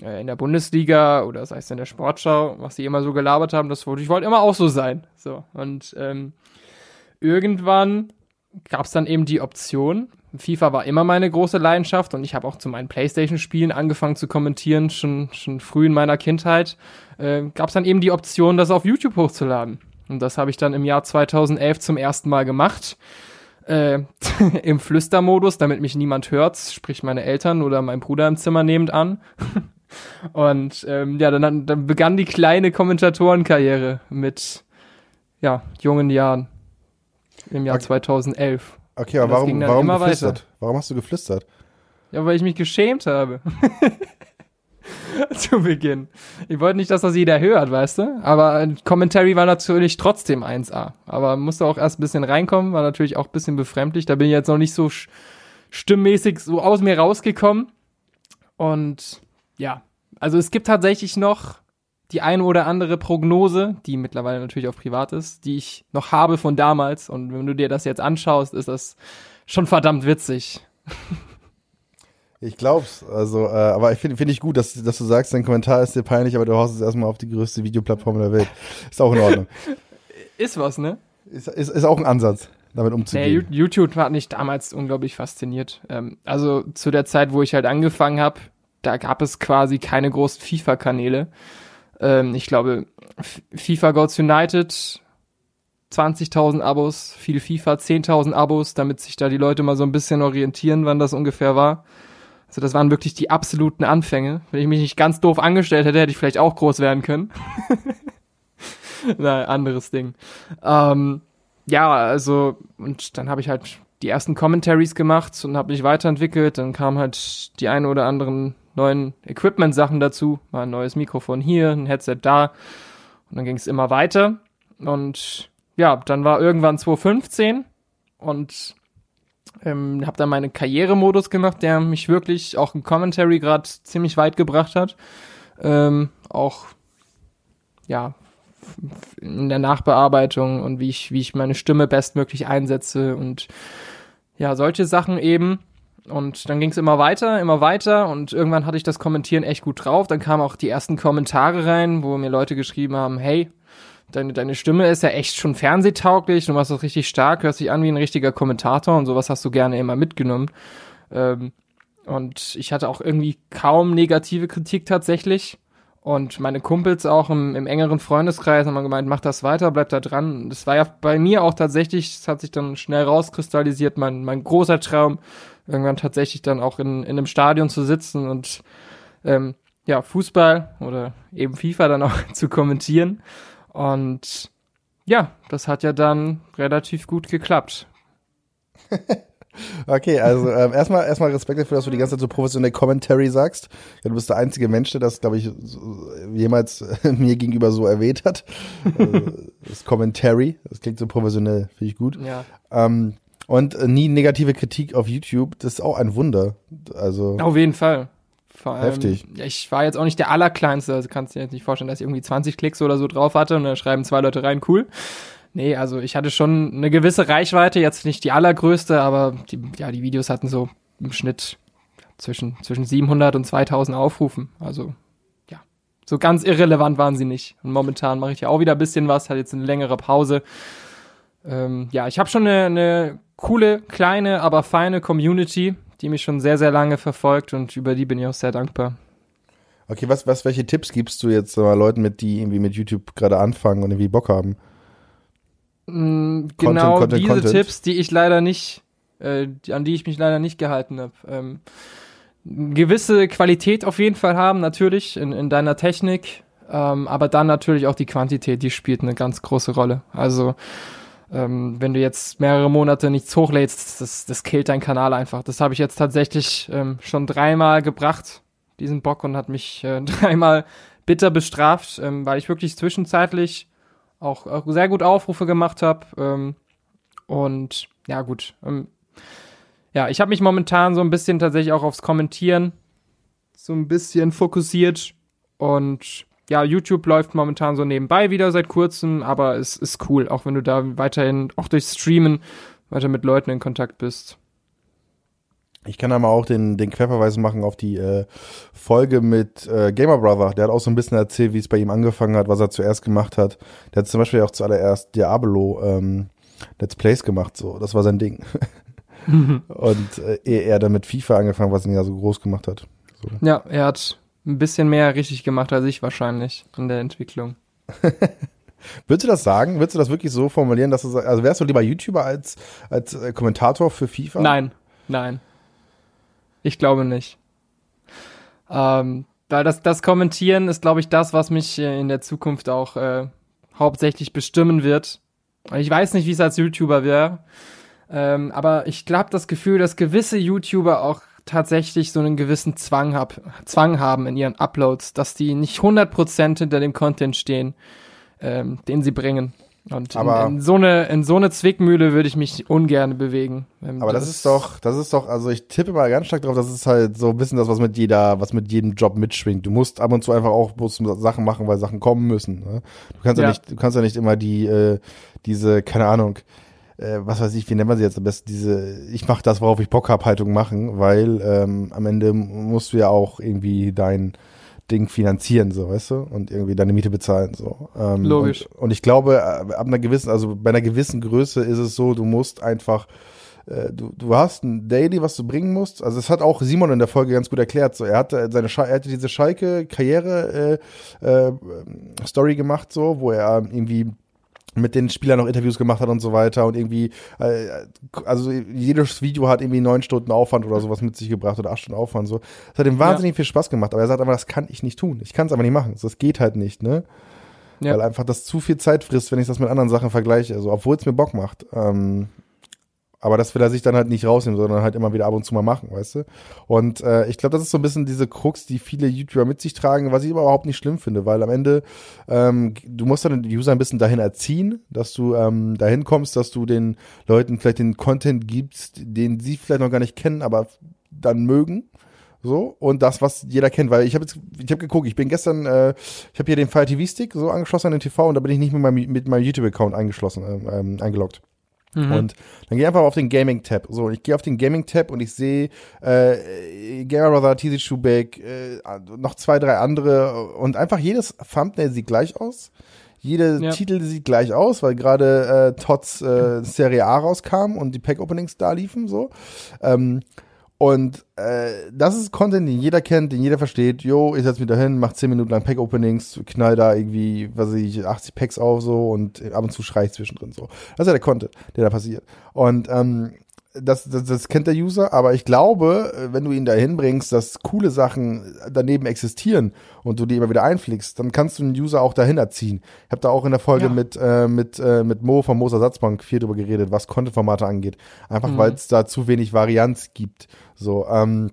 in der Bundesliga oder sei es in der Sportschau, was sie immer so gelabert haben, das wollte ich wollte immer auch so sein. So und ähm, irgendwann gab es dann eben die Option. FIFA war immer meine große Leidenschaft und ich habe auch zu meinen PlayStation-Spielen angefangen zu kommentieren, schon, schon früh in meiner Kindheit. Äh, gab es dann eben die Option, das auf YouTube hochzuladen. Und das habe ich dann im Jahr 2011 zum ersten Mal gemacht. Äh, Im Flüstermodus, damit mich niemand hört, sprich meine Eltern oder mein Bruder im Zimmer nehmend an. Und ähm, ja, dann, dann begann die kleine Kommentatorenkarriere mit ja, jungen Jahren im Jahr Okay. 2011. Okay, aber warum, warum geflüstert? Warum hast du geflüstert? Ja, weil ich mich geschämt habe. Zu Beginn. Ich wollte nicht, dass das jeder hört, weißt du? Aber Commentary war natürlich trotzdem 1A. Aber musste auch erst ein bisschen reinkommen, war natürlich auch ein bisschen befremdlich. Da bin ich jetzt noch nicht so stimmmäßig so aus mir rausgekommen. Und ja, also es gibt tatsächlich noch die eine oder andere Prognose, die mittlerweile natürlich auch privat ist, die ich noch habe von damals. Und wenn du dir das jetzt anschaust, ist das schon verdammt witzig. Ich glaub's. Also, äh, aber ich finde find ich gut, dass, dass du sagst, dein Kommentar ist dir peinlich, aber du haust es erstmal auf die größte Videoplattform der Welt. Ist auch in Ordnung. Ist was, ne? ist, ist, ist auch ein Ansatz, damit Nee, umzugehen. Ju- YouTube hat mich damals unglaublich fasziniert. Ähm, also zu der Zeit, wo ich halt angefangen habe, da gab es quasi keine großen FIFA-Kanäle. Ähm, ich glaube, FIFA Goes United 20.000 Abos, viel FIFA 10.000 Abos, damit sich da die Leute mal so ein bisschen orientieren, wann das ungefähr war. Also das waren wirklich die absoluten Anfänge. Wenn ich mich nicht ganz doof angestellt hätte, hätte ich vielleicht auch groß werden können. Na, anderes Ding. Ähm, ja, also, und dann habe ich halt die ersten Commentaries gemacht und habe mich weiterentwickelt. Dann kamen halt die ein oder anderen neuen Equipment-Sachen dazu. Mal ein neues Mikrofon hier, ein Headset da. Und dann ging es immer weiter. Und ja, dann war irgendwann 2015 und ähm, habe dann meinen Karrieremodus gemacht, der mich wirklich auch im Commentary gerade ziemlich weit gebracht hat. Ähm, auch ja in der Nachbearbeitung und wie ich wie ich meine Stimme bestmöglich einsetze und ja solche Sachen eben. Und dann ging es immer weiter, immer weiter und irgendwann hatte ich das Kommentieren echt gut drauf. Dann kamen auch die ersten Kommentare rein, wo mir Leute geschrieben haben, hey, deine, deine Stimme ist ja echt schon fernsehtauglich, du machst das richtig stark, hörst dich an wie ein richtiger Kommentator und sowas hast du gerne immer mitgenommen. Ähm, und ich hatte auch irgendwie kaum negative Kritik tatsächlich. Und meine Kumpels auch im, im engeren Freundeskreis haben gemeint, mach das weiter, bleib da dran. Das war ja bei mir auch tatsächlich, es hat sich dann schnell rauskristallisiert, mein, mein großer Traum, irgendwann tatsächlich dann auch in, in einem Stadion zu sitzen und ähm, ja, Fußball oder eben FIFA dann auch zu kommentieren. Und ja, das hat ja dann relativ gut geklappt. okay, also ähm, erstmal erstmal Respekt dafür, dass du die ganze Zeit so professionell Commentary sagst. Ja, du bist der einzige Mensch, der das, glaube ich, so, jemals äh, mir gegenüber so erwähnt hat. also, das Commentary, das klingt so professionell, finde ich gut. Ja. Ähm, und äh, nie negative Kritik auf YouTube, das ist auch ein Wunder. Also auf jeden Fall. Vor allem, Heftig. Ich war jetzt auch nicht der allerkleinste, also kannst du dir jetzt nicht vorstellen, dass ich irgendwie 20 Klicks oder so drauf hatte und da schreiben zwei Leute rein, cool. Nee, also ich hatte schon eine gewisse Reichweite, jetzt nicht die allergrößte, aber die, ja, die Videos hatten so im Schnitt zwischen, zwischen 700 und 2000 Aufrufen. Also, ja, so ganz irrelevant waren sie nicht. Und momentan mache ich ja auch wieder ein bisschen was, hat jetzt eine längere Pause. Ähm, ja, ich habe schon eine, eine coole, kleine, aber feine Community die mich schon sehr, sehr lange verfolgt und über die bin ich auch sehr dankbar. Okay, was, was, welche Tipps gibst du jetzt mal Leuten mit, die irgendwie mit YouTube gerade anfangen und irgendwie Bock haben? Mm, genau Content, diese Content. Tipps, die ich leider nicht, äh, an die ich mich leider nicht gehalten habe. Ähm, gewisse Qualität auf jeden Fall haben, natürlich, in, in deiner Technik, ähm, aber dann natürlich auch die Quantität, die spielt eine ganz große Rolle. Also ähm, wenn du jetzt mehrere Monate nichts hochlädst, das, das killt deinen Kanal einfach. Das habe ich jetzt tatsächlich ähm, schon dreimal gebracht, diesen Bock, und hat mich äh, dreimal bitter bestraft, ähm, weil ich wirklich zwischenzeitlich auch, auch sehr gut Aufrufe gemacht habe. Ähm, und ja, gut. Ähm, ja, ich habe mich momentan so ein bisschen tatsächlich auch aufs Kommentieren so ein bisschen fokussiert und ja, YouTube läuft momentan so nebenbei wieder seit kurzem, aber es ist cool, auch wenn du da weiterhin, auch durch Streamen, weiter mit Leuten in Kontakt bist. Ich kann da mal auch den, den Querverweis machen auf die äh, Folge mit äh, Gamer Brother. Der hat auch so ein bisschen erzählt, wie es bei ihm angefangen hat, was er zuerst gemacht hat. Der hat zum Beispiel auch zuallererst Diablo ähm, Let's Plays gemacht, so. Das war sein Ding. Und äh, er dann mit FIFA angefangen, was ihn ja so groß gemacht hat. So. Ja, er hat ein bisschen mehr richtig gemacht als ich wahrscheinlich in der Entwicklung. Würdest du das sagen? Würdest du das wirklich so formulieren, dass du also wärst du lieber YouTuber als als äh, Kommentator für FIFA? Nein, nein. Ich glaube nicht. Ähm, weil das das Kommentieren ist, glaube ich, das, was mich äh, in der Zukunft auch äh, hauptsächlich bestimmen wird. Ich weiß nicht, wie es als YouTuber wäre, ähm, aber ich glaube das Gefühl, dass gewisse YouTuber auch tatsächlich so einen gewissen Zwang, hab, Zwang haben in ihren Uploads, dass die nicht 100% hinter dem Content stehen, ähm, den sie bringen. Und in, in, so eine in so eine Zwickmühle würde ich mich ungern bewegen. Aber das, das, ist doch, das ist doch, also ich tippe mal ganz stark drauf, das ist halt so ein bisschen das, was mit jeder, was mit jedem Job mitschwingt. Du musst ab und zu einfach auch Sachen machen, weil Sachen kommen müssen. Ne? Du kannst ja. ja. nicht, du kannst ja nicht immer die, äh, diese, keine Ahnung, äh, was weiß ich, wie nennt man sie jetzt am besten, diese, ich mache das, worauf ich Bock hab, Haltung machen, weil ähm, am Ende musst du ja auch irgendwie dein Ding finanzieren, so, weißt du, und irgendwie deine Miete bezahlen, so. Ähm, Logisch. Und, und, ich glaube, äh, ab einer gewissen, also bei einer gewissen Größe ist es so, du musst einfach äh, du, du hast ein Daily, was du bringen musst. Also das hat auch Simon in der Folge ganz gut erklärt. So, er hatte seine Sch er hatte diese Schalke-Karriere äh, äh, Story gemacht, so, wo er irgendwie mit den Spielern noch Interviews gemacht hat und so weiter und irgendwie, äh, also jedes Video hat irgendwie neun Stunden Aufwand oder sowas mit sich gebracht oder acht Stunden Aufwand so. Das hat ihm wahnsinnig ja. viel Spaß gemacht, aber er sagt aber, das kann ich nicht tun. Ich kann es aber nicht machen. Das geht halt nicht, ne? Ja. Weil einfach das zu viel Zeit frisst, wenn ich das mit anderen Sachen vergleiche. Also, obwohl es mir Bock macht. Ähm, aber das will er sich dann halt nicht rausnehmen, sondern halt immer wieder ab und zu mal machen, weißt du? Und äh, ich glaube, das ist so ein bisschen diese Krux, die viele YouTuber mit sich tragen, was ich überhaupt nicht schlimm finde, weil am Ende, ähm, du musst dann den User ein bisschen dahin erziehen, dass du ähm, dahin kommst, dass du den Leuten vielleicht den Content gibst, den sie vielleicht noch gar nicht kennen, aber dann mögen. So, und das, was jeder kennt, weil ich habe jetzt, ich habe geguckt, ich bin gestern, äh, ich habe hier den Fire TV Stick so angeschlossen an den TV und da bin ich nicht mit meinem, mit meinem YouTube-Account eingeschlossen, ähm, eingeloggt. Mhm. Und dann gehe ich einfach auf den Gaming-Tab. So, ich gehe auf den Gaming-Tab und ich sehe äh, Gamer Brother, TZ Schubeck, äh, noch zwei, drei andere und einfach jedes Thumbnail sieht gleich aus. Jede ja. Titel sieht gleich aus, weil gerade äh, Tots äh, Serie A rauskam und die Pack-Openings da liefen so. Ähm, und äh, das ist Content, den jeder kennt, den jeder versteht. Jo, ich setze mich da hin, mach 10 Minuten lang Pack-Openings, knall da irgendwie, was weiß ich, 80 Packs auf so und ab und zu schrei ich zwischendrin so. Das ist ja der Content, der da passiert. Und ähm, das, das, das kennt der User, aber ich glaube, wenn du ihn dahin bringst, dass coole Sachen daneben existieren und du die immer wieder einfliegst, dann kannst du den User auch dahin erziehen. Ich habe da auch in der Folge ja. mit, äh, mit, äh, mit Mo vom Moos Ersatzbank viel drüber geredet, was Content-Formate angeht. Einfach mhm. weil es da zu wenig Varianz gibt. So, ähm,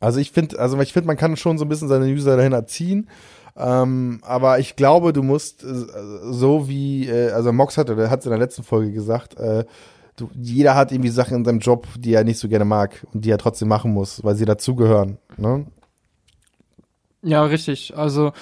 also ich finde, also ich finde, man kann schon so ein bisschen seine User dahin erziehen. Ähm, aber ich glaube, du musst äh, so wie, äh, also Mox hatte, der hat es in der letzten Folge gesagt, äh, du, jeder hat irgendwie Sachen in seinem Job, die er nicht so gerne mag und die er trotzdem machen muss, weil sie dazugehören. Ne? Ja, richtig. Also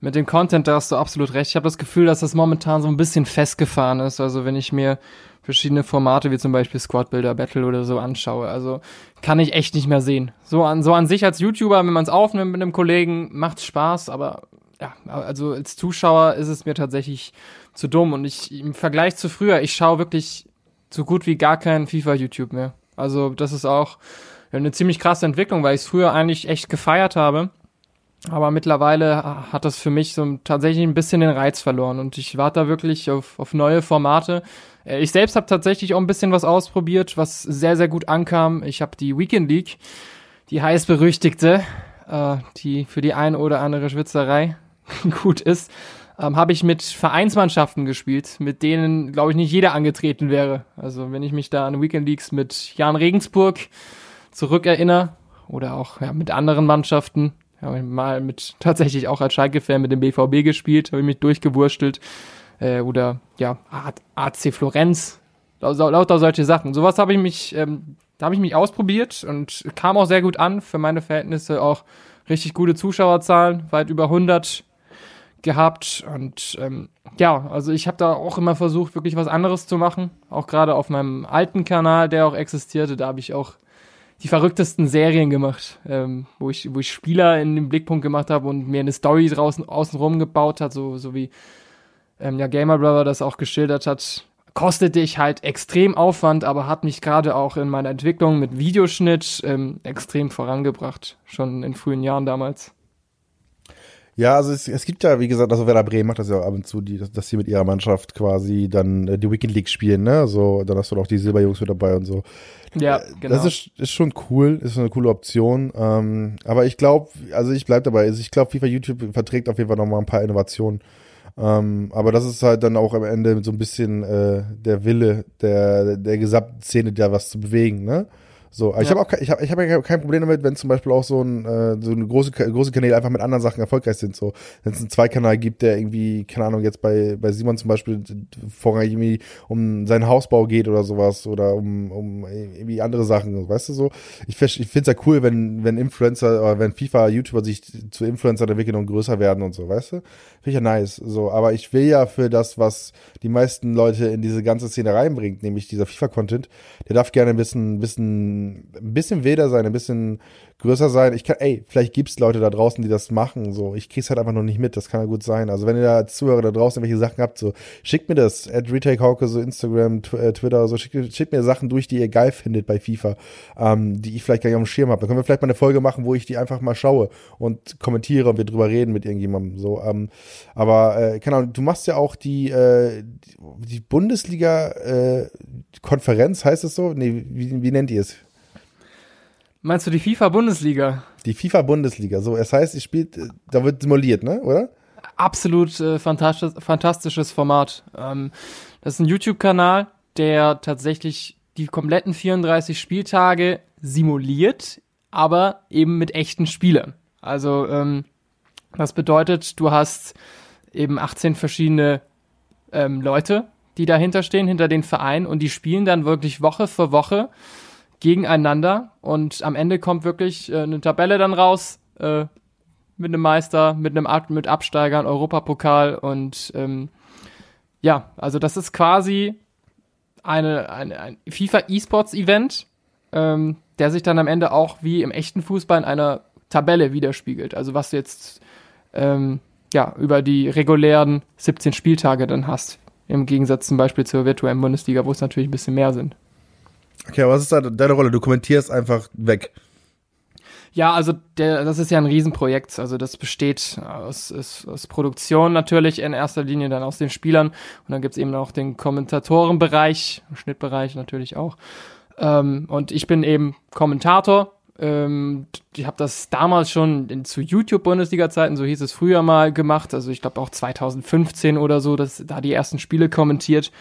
mit dem Content, da hast du absolut recht. Ich habe das Gefühl, dass das momentan so ein bisschen festgefahren ist. Also wenn ich mir verschiedene Formate wie zum Beispiel Squad Builder Battle oder so anschaue, also kann ich echt nicht mehr sehen. So an, so an sich als YouTuber, wenn man es aufnimmt mit einem Kollegen, macht Spaß, aber ja, also als Zuschauer ist es mir tatsächlich zu dumm. Und ich im Vergleich zu früher, ich schaue wirklich so gut wie gar kein FIFA-YouTube mehr. Also das ist auch eine ziemlich krasse Entwicklung, weil ich es früher eigentlich echt gefeiert habe. Aber mittlerweile hat das für mich so tatsächlich ein bisschen den Reiz verloren und ich warte da wirklich auf, auf neue Formate. Äh, ich selbst habe tatsächlich auch ein bisschen was ausprobiert, was sehr, sehr gut ankam. Ich habe die Weekend League, die heiß berüchtigte, äh, die für die ein oder andere Schwitzerei gut ist, ähm, habe ich mit Vereinsmannschaften gespielt, mit denen, glaube ich, nicht jeder angetreten wäre. Also wenn ich mich da an Weekend Leagues mit Jan Regensburg zurückerinnere oder auch ja, mit anderen Mannschaften, habe ich mal mit tatsächlich auch als Schalke-Fan mit dem BVB gespielt, habe ich mich durchgewurstelt äh, oder ja AC Florenz, lauter solche Sachen. Sowas habe ich mich, ähm, da habe ich mich ausprobiert und kam auch sehr gut an für meine Verhältnisse auch richtig gute Zuschauerzahlen, weit über 100 gehabt und ähm, ja, also ich habe da auch immer versucht, wirklich was anderes zu machen. Auch gerade auf meinem alten Kanal, der auch existierte, da habe ich auch die verrücktesten Serien gemacht, ähm, wo ich wo ich Spieler in den Blickpunkt gemacht habe und mir eine Story draußen außenrum gebaut hat, so so wie ähm, ja Gamer Brother das auch geschildert hat. Kostete ich halt extrem Aufwand, aber hat mich gerade auch in meiner Entwicklung mit Videoschnitt ähm, extrem vorangebracht, schon in frühen Jahren damals. Ja, also es, es gibt ja, wie gesagt, also Werder Bremen macht das ja ab und zu, die, dass sie mit ihrer Mannschaft quasi dann äh, die Weekend League spielen, ne? So, dann hast du auch die Silberjungs mit dabei und so. Ja, äh, genau. Das ist, ist schon cool, ist eine coole Option. Ähm, aber ich glaube, also ich bleib dabei, also ich glaube, FIFA YouTube verträgt auf jeden Fall noch mal ein paar Innovationen. Ähm, aber das ist halt dann auch am Ende so ein bisschen äh, der Wille der, der gesamten Szene, da was zu bewegen, ne? So, ja. ich habe auch ich habe ich hab ja kein Problem damit, wenn zum Beispiel auch so ein äh, so eine große große Kanäle einfach mit anderen Sachen erfolgreich sind. So, wenn es einen Zweikanal gibt, der irgendwie keine Ahnung jetzt bei bei Simon zum Beispiel vorrangig irgendwie um seinen Hausbau geht oder sowas oder um um irgendwie andere Sachen, weißt du so. Ich ich finde es ja cool, wenn wenn Influencer oder wenn FIFA YouTuber sich zu Influencer entwickeln und größer werden und so, weißt du? Finde ich ja nice. So, aber ich will ja für das, was die meisten Leute in diese ganze Szene reinbringt, nämlich dieser FIFA Content, der darf gerne ein bisschen ein bisschen ein bisschen wilder sein, ein bisschen größer sein. Ich kann, ey, vielleicht gibt's Leute da draußen, die das machen. So, ich krieg's halt einfach noch nicht mit. Das kann ja gut sein. Also wenn ihr da Zuhörer da draußen welche Sachen habt, so schickt mir das. At Retake Hauke, so Instagram, äh, Twitter, so schickt, schickt mir Sachen durch, die ihr geil findet bei FIFA, ähm, die ich vielleicht gar nicht auf dem Schirm habe. Dann können wir vielleicht mal eine Folge machen, wo ich die einfach mal schaue und kommentiere und wir drüber reden mit irgendjemandem. So, ähm, aber äh, keine Ahnung, du machst ja auch die, äh, die Bundesliga äh, Konferenz, heißt es so? Nee, wie, wie nennt ihr es? Meinst du die FIFA-Bundesliga? Die FIFA-Bundesliga. So, es heißt, sie spielt, äh, da wird simuliert, ne? Oder? Absolut äh, fantastisch, fantastisches Format. Ähm, das ist ein YouTube-Kanal, der tatsächlich die kompletten 34 Spieltage simuliert, aber eben mit echten Spielern. Also, ähm, das bedeutet, du hast eben 18 verschiedene ähm, Leute, die dahinter stehen, hinter den Verein und die spielen dann wirklich Woche für Woche gegeneinander und am Ende kommt wirklich äh, eine Tabelle dann raus äh, mit einem Meister, mit einem Ab mit Absteigern, Europapokal und ähm, ja, also das ist quasi eine, eine ein FIFA E-Sports Event, ähm, der sich dann am Ende auch wie im echten Fußball in einer Tabelle widerspiegelt. Also was du jetzt ähm, ja über die regulären 17 Spieltage dann hast, im Gegensatz zum Beispiel zur virtuellen Bundesliga, wo es natürlich ein bisschen mehr sind. Okay, aber was ist da deine Rolle? Du kommentierst einfach weg. Ja, also der, das ist ja ein Riesenprojekt. Also das besteht aus, aus, aus Produktion natürlich in erster Linie, dann aus den Spielern und dann gibt's eben auch den Kommentatorenbereich, Schnittbereich natürlich auch. Ähm, und ich bin eben Kommentator. Ähm, ich habe das damals schon in, zu YouTube-Bundesliga-Zeiten, so hieß es früher mal, gemacht. Also ich glaube auch 2015 oder so, dass da die ersten Spiele kommentiert.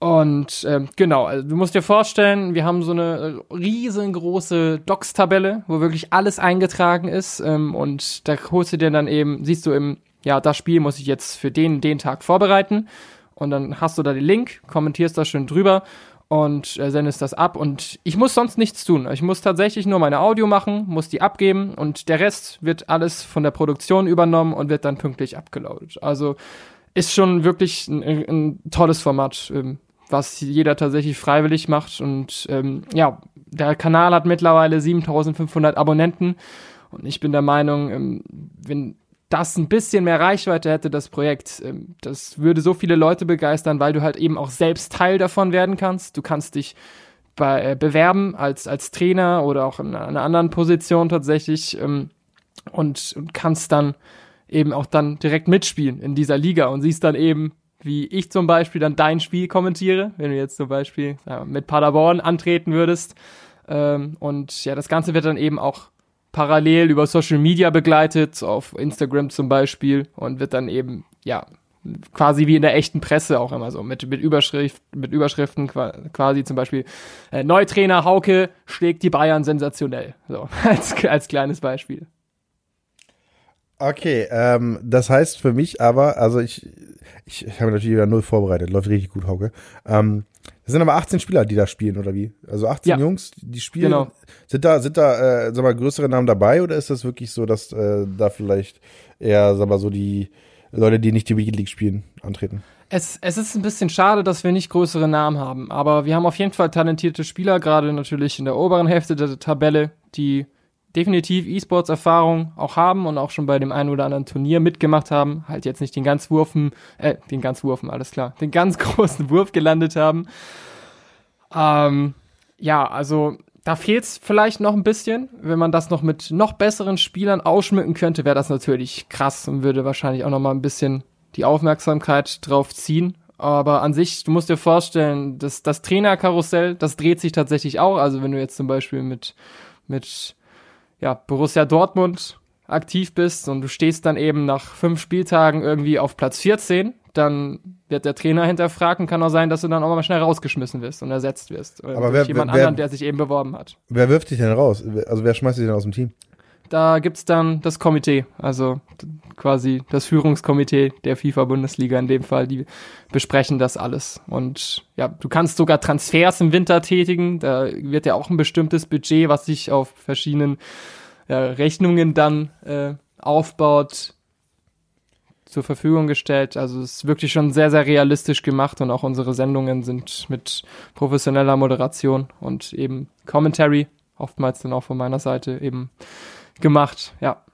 Und ähm, genau, also du musst dir vorstellen, wir haben so eine riesengroße Docs-Tabelle, wo wirklich alles eingetragen ist. Ähm, und da holst du dir dann eben, siehst du im, ja, das Spiel muss ich jetzt für den, den Tag vorbereiten. Und dann hast du da den Link, kommentierst da schön drüber und äh, sendest das ab. Und ich muss sonst nichts tun. Ich muss tatsächlich nur meine Audio machen, muss die abgeben und der Rest wird alles von der Produktion übernommen und wird dann pünktlich abgeloadet. Also ist schon wirklich ein, ein tolles Format. Ähm, was jeder tatsächlich freiwillig macht. Und ähm, ja, der Kanal hat mittlerweile 7500 Abonnenten. Und ich bin der Meinung, ähm, wenn das ein bisschen mehr Reichweite hätte, das Projekt, ähm, das würde so viele Leute begeistern, weil du halt eben auch selbst Teil davon werden kannst. Du kannst dich bei, äh, bewerben als, als Trainer oder auch in einer anderen Position tatsächlich ähm, und, und kannst dann eben auch dann direkt mitspielen in dieser Liga und siehst dann eben, wie ich zum Beispiel dann dein Spiel kommentiere, wenn du jetzt zum Beispiel ja, mit Paderborn antreten würdest. Ähm, und ja, das Ganze wird dann eben auch parallel über Social Media begleitet, auf Instagram zum Beispiel, und wird dann eben, ja, quasi wie in der echten Presse auch immer so, mit, mit, Überschrift, mit Überschriften quasi zum Beispiel, äh, Neutrainer Hauke schlägt die Bayern sensationell. So, als, als kleines Beispiel. Okay, ähm, das heißt für mich aber, also ich, ich, ich habe natürlich wieder null vorbereitet, läuft richtig gut, Hauke. Ähm, das sind aber 18 Spieler, die da spielen, oder wie? Also 18 ja. Jungs, die spielen. Genau. Sind da, sind da, äh, sag mal, größere Namen dabei oder ist das wirklich so, dass äh, da vielleicht eher, sag mal, so die Leute, die nicht die Weekend League spielen, antreten? Es, es ist ein bisschen schade, dass wir nicht größere Namen haben, aber wir haben auf jeden Fall talentierte Spieler, gerade natürlich in der oberen Hälfte der Tabelle, die definitiv E-Sports-Erfahrung auch haben und auch schon bei dem einen oder anderen Turnier mitgemacht haben, halt jetzt nicht den ganz Wurfen, äh, den ganz Wurfen, alles klar, den ganz großen Wurf gelandet haben. Ähm, ja, also da fehlt es vielleicht noch ein bisschen. Wenn man das noch mit noch besseren Spielern ausschmücken könnte, wäre das natürlich krass und würde wahrscheinlich auch noch mal ein bisschen die Aufmerksamkeit drauf ziehen. Aber an sich, du musst dir vorstellen, dass das Trainerkarussell, das dreht sich tatsächlich auch. Also wenn du jetzt zum Beispiel mit, mit ja, Borussia Dortmund aktiv bist und du stehst dann eben nach fünf Spieltagen irgendwie auf Platz 14, dann wird der Trainer hinterfragen. Kann auch sein, dass du dann auch mal schnell rausgeschmissen wirst und ersetzt wirst. Aber wer, jemand wer, anderen, der sich eben beworben hat. Wer wirft dich denn raus? Also wer schmeißt dich denn aus dem Team? Da gibt's dann das Komitee, also quasi das Führungskomitee der FIFA-Bundesliga in dem Fall, die besprechen das alles. Und ja, du kannst sogar Transfers im Winter tätigen. Da wird ja auch ein bestimmtes Budget, was sich auf verschiedenen ja, Rechnungen dann äh, aufbaut. zur Verfügung gestellt. Also es ist wirklich schon sehr, sehr realistisch gemacht und auch unsere Sendungen sind mit professioneller Moderation und eben Commentary, oftmals dann auch von meiner Seite eben gemacht, ja.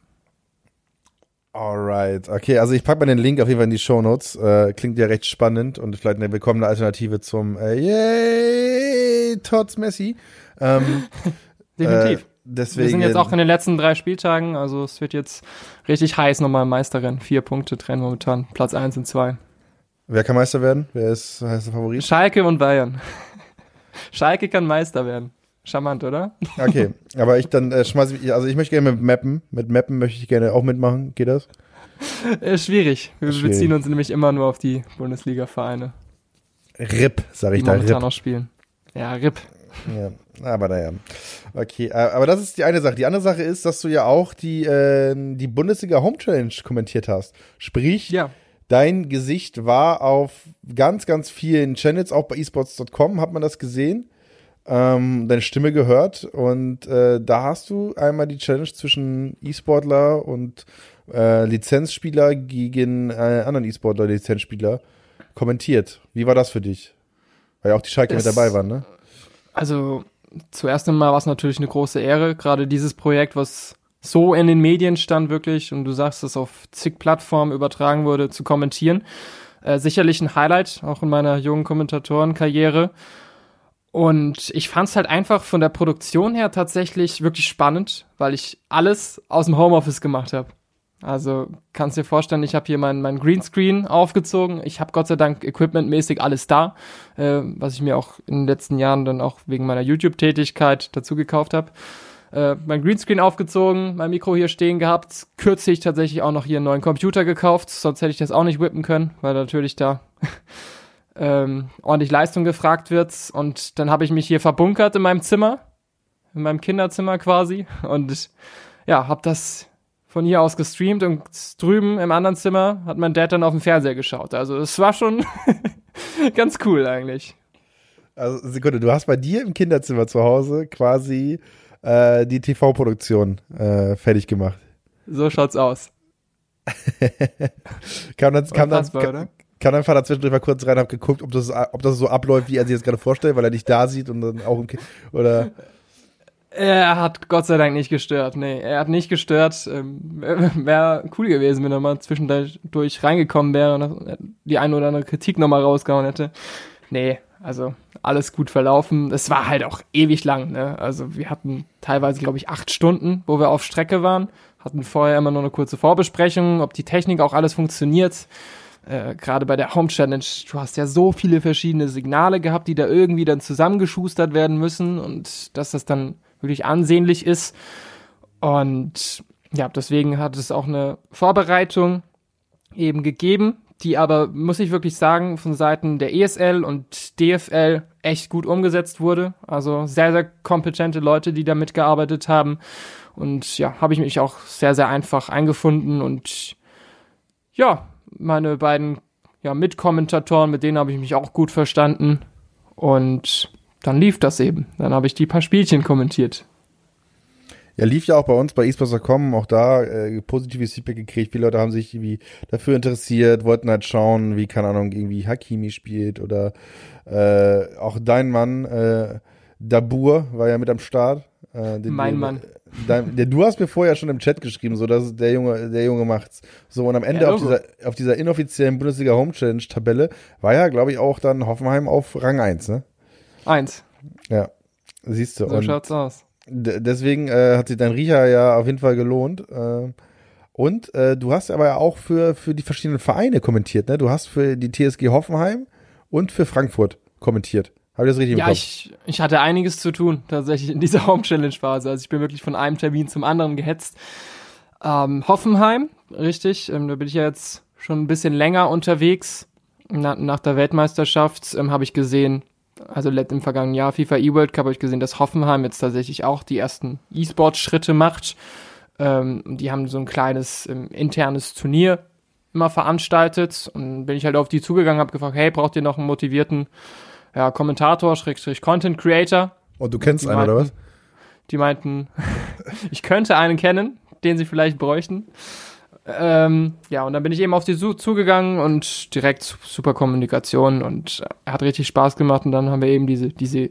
Alright, okay, also ich packe mal den Link auf jeden Fall in die Show Notes. Äh, klingt ja recht spannend und vielleicht eine willkommene Alternative zum äh, Yay, Tots Messi. Ähm, Definitiv. Äh, deswegen, Wir sind jetzt auch in den letzten drei Spieltagen, also es wird jetzt richtig heiß nochmal im Meisterrennen. Vier Punkte trennen momentan, Platz eins und zwei. Wer kann Meister werden? Wer ist der Favorit? Schalke und Bayern. Schalke kann Meister werden. Charmant, oder? Okay, aber ich dann äh, schmeiß ich, also ich möchte gerne mit Mappen, mit Mappen möchte ich gerne auch mitmachen. Geht das? Äh, schwierig. Wir Schwierig. beziehen uns nämlich immer nur auf die Bundesliga-Vereine, RIP, sag die ich da, momentan RIP. noch spielen. Ja, RIP. Ja, aber naja. Okay, aber das ist die eine Sache. Die andere Sache ist, dass du ja auch die, äh, die Bundesliga Home Challenge kommentiert hast. Sprich, Ja. dein Gesicht war auf ganz, ganz vielen Channels, auch bei esports.com hat man das gesehen, ähm, deine Stimme gehört und äh, da hast du einmal die Challenge zwischen E-Sportler und äh, Lizenzspieler gegen äh, anderen E-Sportler, Lizenzspieler kommentiert. Wie war das für dich? Weil ja auch die Schalke mit dabei waren, ne? Also zuerst einmal war es natürlich eine große Ehre, gerade dieses Projekt, was so in den Medien stand wirklich und du sagst, es auf zig Plattformen übertragen wurde, zu kommentieren. Äh, sicherlich ein Highlight, auch in meiner jungen Kommentatorenkarriere. Und ich fand es halt einfach von der Produktion her tatsächlich wirklich spannend, weil ich alles aus dem Homeoffice gemacht habe. Also kannst dir vorstellen, ich habe hier mein, mein Greenscreen aufgezogen. Ich habe Gott sei Dank equipmentmäßig alles da, äh, was ich mir auch in den letzten Jahren dann auch wegen meiner YouTube-Tätigkeit dazu gekauft habe. Äh, mein Greenscreen aufgezogen, mein Mikro hier stehen gehabt. Kürzlich tatsächlich auch noch hier einen neuen Computer gekauft, sonst hätte ich das auch nicht whippen können, weil natürlich da ähm, ordentlich Leistung gefragt wird. Und dann habe ich mich hier verbunkert in meinem Zimmer, in meinem Kinderzimmer quasi. Und ja, habe das von hier aus gestreamt und drüben im anderen Zimmer hat mein Dad dann auf dem Fernseher geschaut. Also es war schon ganz cool eigentlich. Also Sekunde, du hast bei dir im Kinderzimmer zu Hause quasi äh, die TV-Produktion äh, fertig gemacht. So schaut's aus. Kam dann, kam dann, kam dein Vater zwischendurch mal kurz rein, hab geguckt, ob das, ob das so abläuft, wie er sich das gerade vorstellt, weil er dich da sieht und dann auch im Kind, oder, Er hat Gott sei Dank nicht gestört. Nee, er hat nicht gestört. Ähm, wäre cool gewesen, wenn er mal zwischendurch reingekommen wäre und die eine oder andere Kritik nochmal rausgehauen hätte. Nee, also alles gut verlaufen. Es war halt auch ewig lang. Ne? Also wir hatten teilweise, glaube ich, acht Stunden, wo wir auf Strecke waren. Hatten vorher immer noch eine kurze Vorbesprechung, ob die Technik auch alles funktioniert. Äh, Gerade bei der Home Challenge, du hast ja so viele verschiedene Signale gehabt, die da irgendwie dann zusammengeschustert werden müssen und dass das dann wirklich ansehnlich ist. Und ja, deswegen hat es auch eine Vorbereitung eben gegeben, die aber, muss ich wirklich sagen, von Seiten der ESL und DFL echt gut umgesetzt wurde. Also sehr, sehr kompetente Leute, die da mitgearbeitet haben. Und ja, habe ich mich auch sehr, sehr einfach eingefunden. Und ja, meine beiden ja, Mitkommentatoren, mit denen habe ich mich auch gut verstanden. Und dann lief das eben. Dann habe ich die paar Spielchen kommentiert. Ja, lief ja auch bei uns bei esports.com, auch da äh, positives Feedback gekriegt. Viele Leute haben sich irgendwie dafür interessiert, wollten halt schauen, wie, keine Ahnung, irgendwie Hakimi spielt oder äh, auch dein Mann, äh, Dabur, war ja mit am Start. Äh, den, Mein Mann. Dein, der, du hast mir vorher schon im Chat geschrieben, so dass der Junge, der Junge macht's. So, und am Ende Ja, auf, dieser, auf dieser inoffiziellen Bundesliga Home Challenge Tabelle war ja, glaube ich, auch dann Hoffenheim auf Rang 1, ne? Eins. Ja. Siehst du. So schaut's aus. Deswegen äh, hat sich dein Riecher ja auf jeden Fall gelohnt. Ähm, und äh, du hast aber ja auch für, für die verschiedenen Vereine kommentiert, ne? Du hast für die TSG Hoffenheim und für Frankfurt kommentiert. Habe ich das richtig im Ja, Kopf? ich, ich hatte einiges zu tun, tatsächlich in dieser Home-Challenge-Phase. Also ich bin wirklich von einem Termin zum anderen gehetzt. Ähm, Hoffenheim, richtig, ähm, da bin ich ja jetzt schon ein bisschen länger unterwegs. Na, nach der Weltmeisterschaft ähm, habe ich gesehen, also im vergangenen Jahr FIFA E-World Cup habe ich gesehen, dass Hoffenheim jetzt tatsächlich auch die ersten E-Sport-Schritte macht. Ähm, die haben so ein kleines ähm, internes Turnier immer veranstaltet und bin ich halt auf die zugegangen, habe gefragt, hey, braucht ihr noch einen motivierten ja, Kommentator, Schrägstrich Content Creator? Und du kennst einen, oder was? Die meinten, ich könnte einen kennen, den sie vielleicht bräuchten. Ähm, ja, und dann bin ich eben auf die zu zugegangen und direkt super Kommunikation und äh, hat richtig Spaß gemacht und dann haben wir eben diese, diese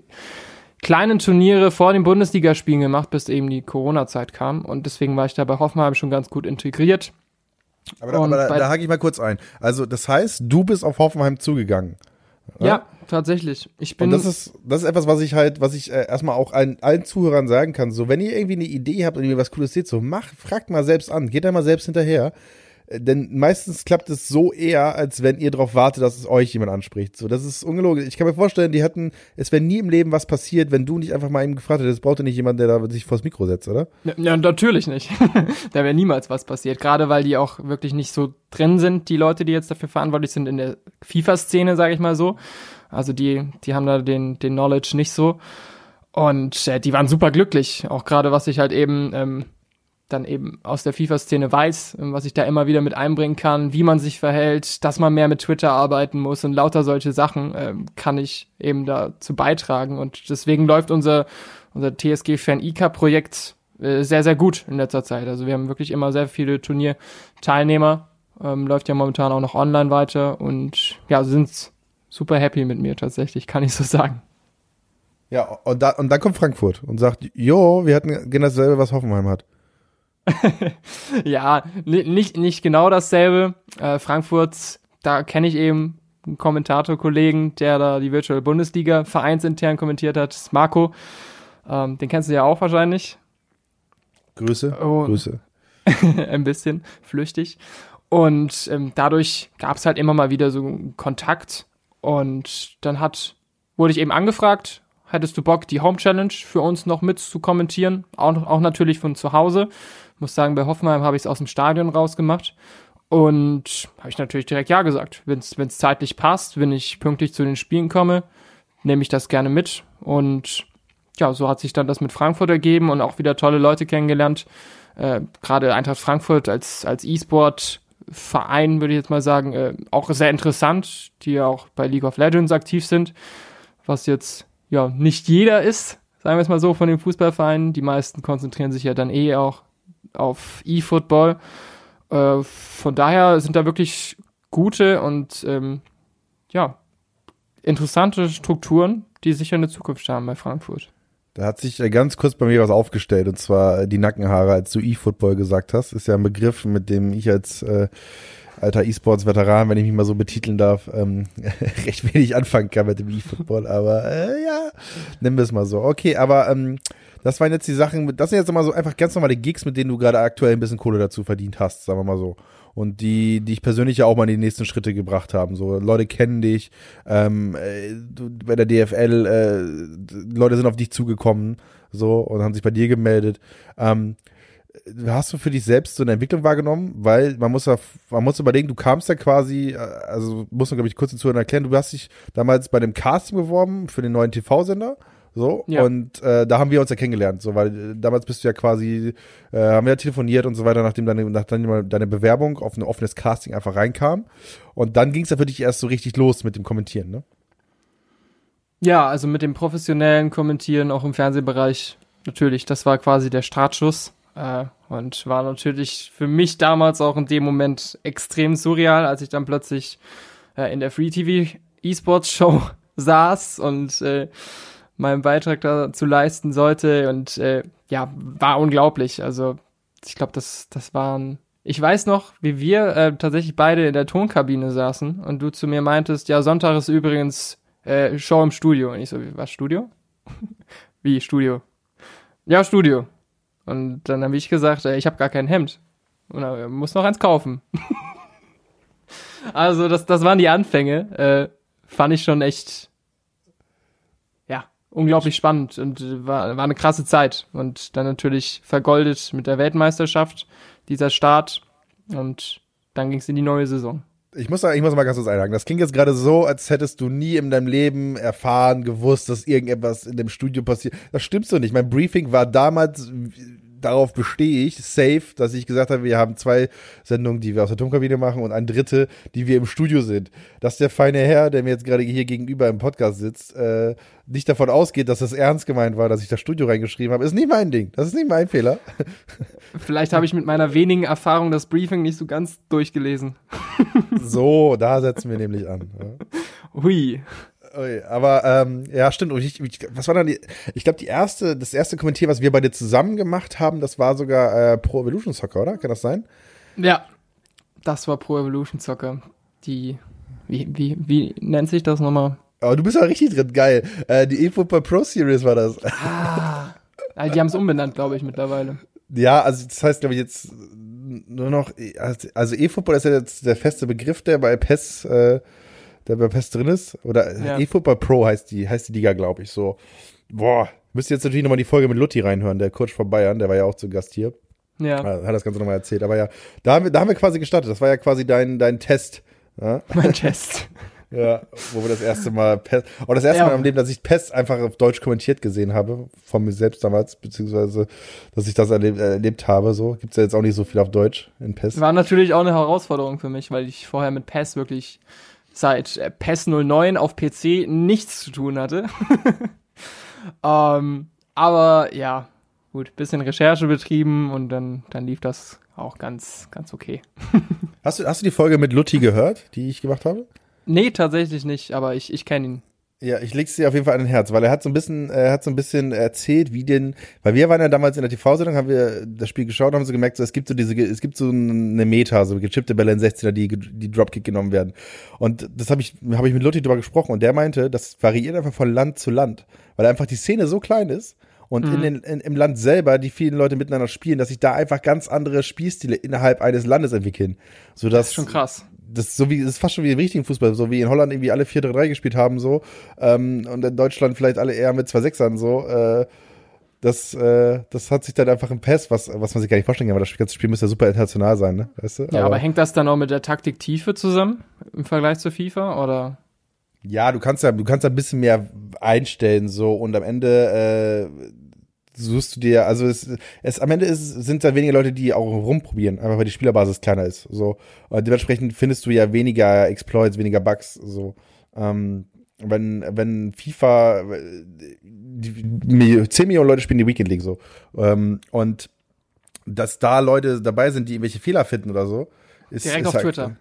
kleinen Turniere vor den Bundesligaspielen gemacht, bis eben die Corona-Zeit kam und deswegen war ich da bei Hoffenheim schon ganz gut integriert. Aber, da, aber da, da hake ich mal kurz ein. Also das heißt, du bist auf Hoffenheim zugegangen. Ja, ja tatsächlich. Ich bin. Und das ist, das ist etwas, was ich halt, was ich äh, erstmal auch allen, allen Zuhörern sagen kann. So, wenn ihr irgendwie eine Idee habt und ihr was Cooles seht, so macht, fragt mal selbst an, geht da mal selbst hinterher. Äh, denn meistens klappt es so eher, als wenn ihr darauf wartet, dass es euch jemand anspricht. So, das ist ungelogen. Ich kann mir vorstellen, die hatten, es wäre nie im Leben was passiert, wenn du nicht einfach mal ihm gefragt hättest, braucht ihr nicht jemand, der da sich vors Mikro setzt, oder? Ja, ja natürlich nicht. da wäre niemals was passiert. Gerade weil die auch wirklich nicht so drin sind, die Leute, die jetzt dafür verantwortlich sind in der FIFA-Szene, sage ich mal so. Also die, die haben da den, den Knowledge nicht so. Und äh, die waren super glücklich. Auch gerade was ich halt eben ähm, dann eben aus der FIFA-Szene weiß, ähm, was ich da immer wieder mit einbringen kann, wie man sich verhält, dass man mehr mit Twitter arbeiten muss und lauter solche Sachen ähm, kann ich eben dazu beitragen. Und deswegen läuft unser, unser TSG Fan ICA-Projekt äh, sehr, sehr gut in letzter Zeit. Also wir haben wirklich immer sehr viele Turnierteilnehmer. Ähm, läuft ja momentan auch noch online weiter und ja, sind super happy mit mir tatsächlich, kann ich so sagen. Ja, und, da, und dann kommt Frankfurt und sagt, jo, wir hatten genau dasselbe, was Hoffenheim hat. ja, nicht, nicht genau dasselbe. Äh, Frankfurt, da kenne ich eben einen Kommentator-Kollegen, der da die Virtual Bundesliga vereinsintern kommentiert hat, Marco. Ähm, den kennst du ja auch wahrscheinlich. Grüße. Oh, Grüße. ein bisschen flüchtig. Und ähm, dadurch gab es halt immer mal wieder so Kontakt und dann hat, wurde ich eben angefragt, hättest du Bock, die Home Challenge für uns noch mit zu kommentieren? Auch, auch natürlich von zu Hause. Ich muss sagen, bei Hoffenheim habe ich es aus dem Stadion rausgemacht. Und habe ich natürlich direkt Ja gesagt. Wenn es zeitlich passt, wenn ich pünktlich zu den Spielen komme, nehme ich das gerne mit. Und ja, so hat sich dann das mit Frankfurt ergeben und auch wieder tolle Leute kennengelernt. Äh, Gerade Eintracht Frankfurt als, als E-Sport Verein, würde ich jetzt mal sagen, äh, auch sehr interessant, die ja auch bei League of Legends aktiv sind, was jetzt ja nicht jeder ist, sagen wir es mal so, von den Fußballvereinen. Die meisten konzentrieren sich ja dann eh auch auf E-Football. Äh, von daher sind da wirklich gute und ähm, ja, interessante Strukturen, die sicher eine Zukunft haben bei Frankfurt. Da hat sich äh, ganz kurz bei mir was aufgestellt, und zwar die Nackenhaare, als du E-Football gesagt hast. Ist ja ein Begriff, mit dem ich als äh, alter E-Sports-Veteran, wenn ich mich mal so betiteln darf, ähm, recht wenig anfangen kann mit dem E-Football. Aber äh, ja, nennen wir es mal so. Okay, aber ähm, das waren jetzt die Sachen, das sind jetzt mal so einfach ganz normale Gigs, mit denen du gerade aktuell ein bisschen Kohle dazu verdient hast, sagen wir mal so und die, die ich persönlich ja auch mal in die nächsten Schritte gebracht haben. So, Leute kennen dich, ähm, äh, du, bei der DFL, äh, Leute sind auf dich zugekommen, so, und haben sich bei dir gemeldet. Ähm, hast du für dich selbst so eine Entwicklung wahrgenommen? Weil man muss ja, man muss überlegen, du kamst ja quasi, äh, also muss man, glaube ich, kurz dazu erklären, du hast dich damals bei dem Casting beworben für den neuen TV-Sender so, ja. und äh, da haben wir uns ja kennengelernt, so, weil äh, damals bist du ja quasi, äh, haben wir ja telefoniert und so weiter, nachdem deine, nachdem deine Bewerbung auf ein offenes Casting einfach reinkam. Und dann ging es ja für dich erst so richtig los mit dem Kommentieren, ne? Ja, also mit dem professionellen Kommentieren auch im Fernsehbereich, natürlich, das war quasi der Startschuss. Äh, und war natürlich für mich damals auch in dem Moment extrem surreal, als ich dann plötzlich äh, in der Free TV E-Sports Show saß und äh, meinen Beitrag dazu leisten sollte. Und äh, ja, war unglaublich. Also ich glaube, das, das waren. Ich weiß noch, wie wir äh, tatsächlich beide in der Tonkabine saßen und du zu mir meintest, ja, Sonntag ist übrigens äh, Show im Studio. Und ich so, was, Studio? wie, Studio? Ja, Studio. Und dann habe ich gesagt, äh, ich habe gar kein Hemd. Und er muss noch eins kaufen. also, das, das waren die Anfänge. Äh, fand ich schon echt unglaublich spannend und äh, war, war eine krasse Zeit. Und dann natürlich vergoldet mit der Weltmeisterschaft, dieser Start. Und dann ging es in die neue Saison. Ich muss, ich muss mal ganz kurz einhaken. Das klingt jetzt gerade so, als hättest du nie in deinem Leben erfahren, gewusst, dass irgendetwas in dem Studio passiert. Das stimmt so nicht. Mein Briefing war damals darauf bestehe ich safe, dass ich gesagt habe, wir haben zwei Sendungen, die wir aus der Tonkabine machen und eine dritte, die wir im Studio sind. Dass der feine Herr, der mir jetzt gerade hier gegenüber im Podcast sitzt, äh, nicht davon ausgeht, dass das ernst gemeint war, dass ich das Studio reingeschrieben habe, ist nicht mein Ding. Das ist nicht mein Fehler. Vielleicht habe ich mit meiner wenigen Erfahrung das Briefing nicht so ganz durchgelesen. so, da setzen wir nämlich an. Ja. Hui. Aber ähm, ja, stimmt. Und ich, ich, was war dann die? Ich glaube, die erste, das erste Kommentier, was wir beide zusammen gemacht haben, das war sogar äh, Pro Evolution Soccer, oder? Kann das sein? Ja, das war Pro Evolution Soccer. Die, wie, wie, wie nennt sich das nochmal? Aber du bist ja richtig drin, geil. Äh, die eFootball Pro Series war das. Ah, die haben es umbenannt, glaube ich, mittlerweile. Ja, also das heißt, glaube ich, jetzt nur noch, also eFootball ist ja jetzt der feste Begriff, der bei PES äh, der bei PES drin ist. Oder ja. eFootball Pro heißt die, heißt die Liga, glaube ich, so. Boah, müsst ihr jetzt natürlich nochmal die Folge mit Lutti reinhören, der Coach von Bayern, der war ja auch zu Gast hier. Ja. Hat das Ganze nochmal erzählt. Aber ja, da haben wir, da haben wir quasi gestartet. Das war ja quasi dein, dein Test. Ja? Mein Test. Ja, wo wir das erste Mal Pest, oder das erste ja. Mal im Leben, dass ich Pest einfach auf Deutsch kommentiert gesehen habe, von mir selbst damals, beziehungsweise, dass ich das erlebt, erlebt habe, so. Gibt's ja jetzt auch nicht so viel auf Deutsch in Pest. War natürlich auch eine Herausforderung für mich, weil ich vorher mit Pest wirklich seit äh, PES 09 auf PC nichts zu tun hatte. ähm, aber ja, gut, bisschen Recherche betrieben und dann, dann lief das auch ganz, ganz okay. hast, du, hast du die Folge mit Lutti gehört, die ich gemacht habe? Nee, tatsächlich nicht, aber ich, ich kenne ihn. Ja, ich leg's dir auf jeden Fall an den Herz, weil er hat so ein bisschen, er hat so ein bisschen erzählt, wie denn, weil wir waren ja damals in der TV-Sendung, haben wir das Spiel geschaut, haben so gemerkt, so, es gibt so diese, es gibt so eine Meta, so gechippte Bälle in 16er, die, die Dropkick genommen werden. Und das habe ich, habe ich mit Lutti drüber gesprochen und der meinte, das variiert einfach von Land zu Land, weil einfach die Szene so klein ist und mhm. in den, in, im Land selber die vielen Leute miteinander spielen, dass sich da einfach ganz andere Spielstile innerhalb eines Landes entwickeln. Sodass, das ist schon krass das ist so wie, das ist fast schon wie im richtigen Fußball, so wie in Holland irgendwie alle 4-3-3 gespielt haben, so, ähm, und in Deutschland vielleicht alle eher mit zwei Sechsern, so, äh, das, äh, das hat sich dann einfach im Pass, was, was man sich gar nicht vorstellen kann, weil das ganze Spiel müsste ja super international sein, ne? Weißt du? Ja, aber, aber hängt das dann auch mit der Taktiktiefe zusammen im Vergleich zur FIFA oder? Ja, du kannst ja, du kannst ja ein bisschen mehr einstellen, so, und am Ende, äh, suchst du dir, also es, es am Ende ist, sind da weniger Leute, die auch rumprobieren, einfach weil die Spielerbasis kleiner ist. So. Und dementsprechend findest du ja weniger Exploits, weniger Bugs. So. Ähm, wenn, wenn FIFA die, 10 Millionen Leute spielen die Weekend League so. Ähm, und dass da Leute dabei sind, die irgendwelche Fehler finden oder so, ist, Direkt ist auf halt, Twitter.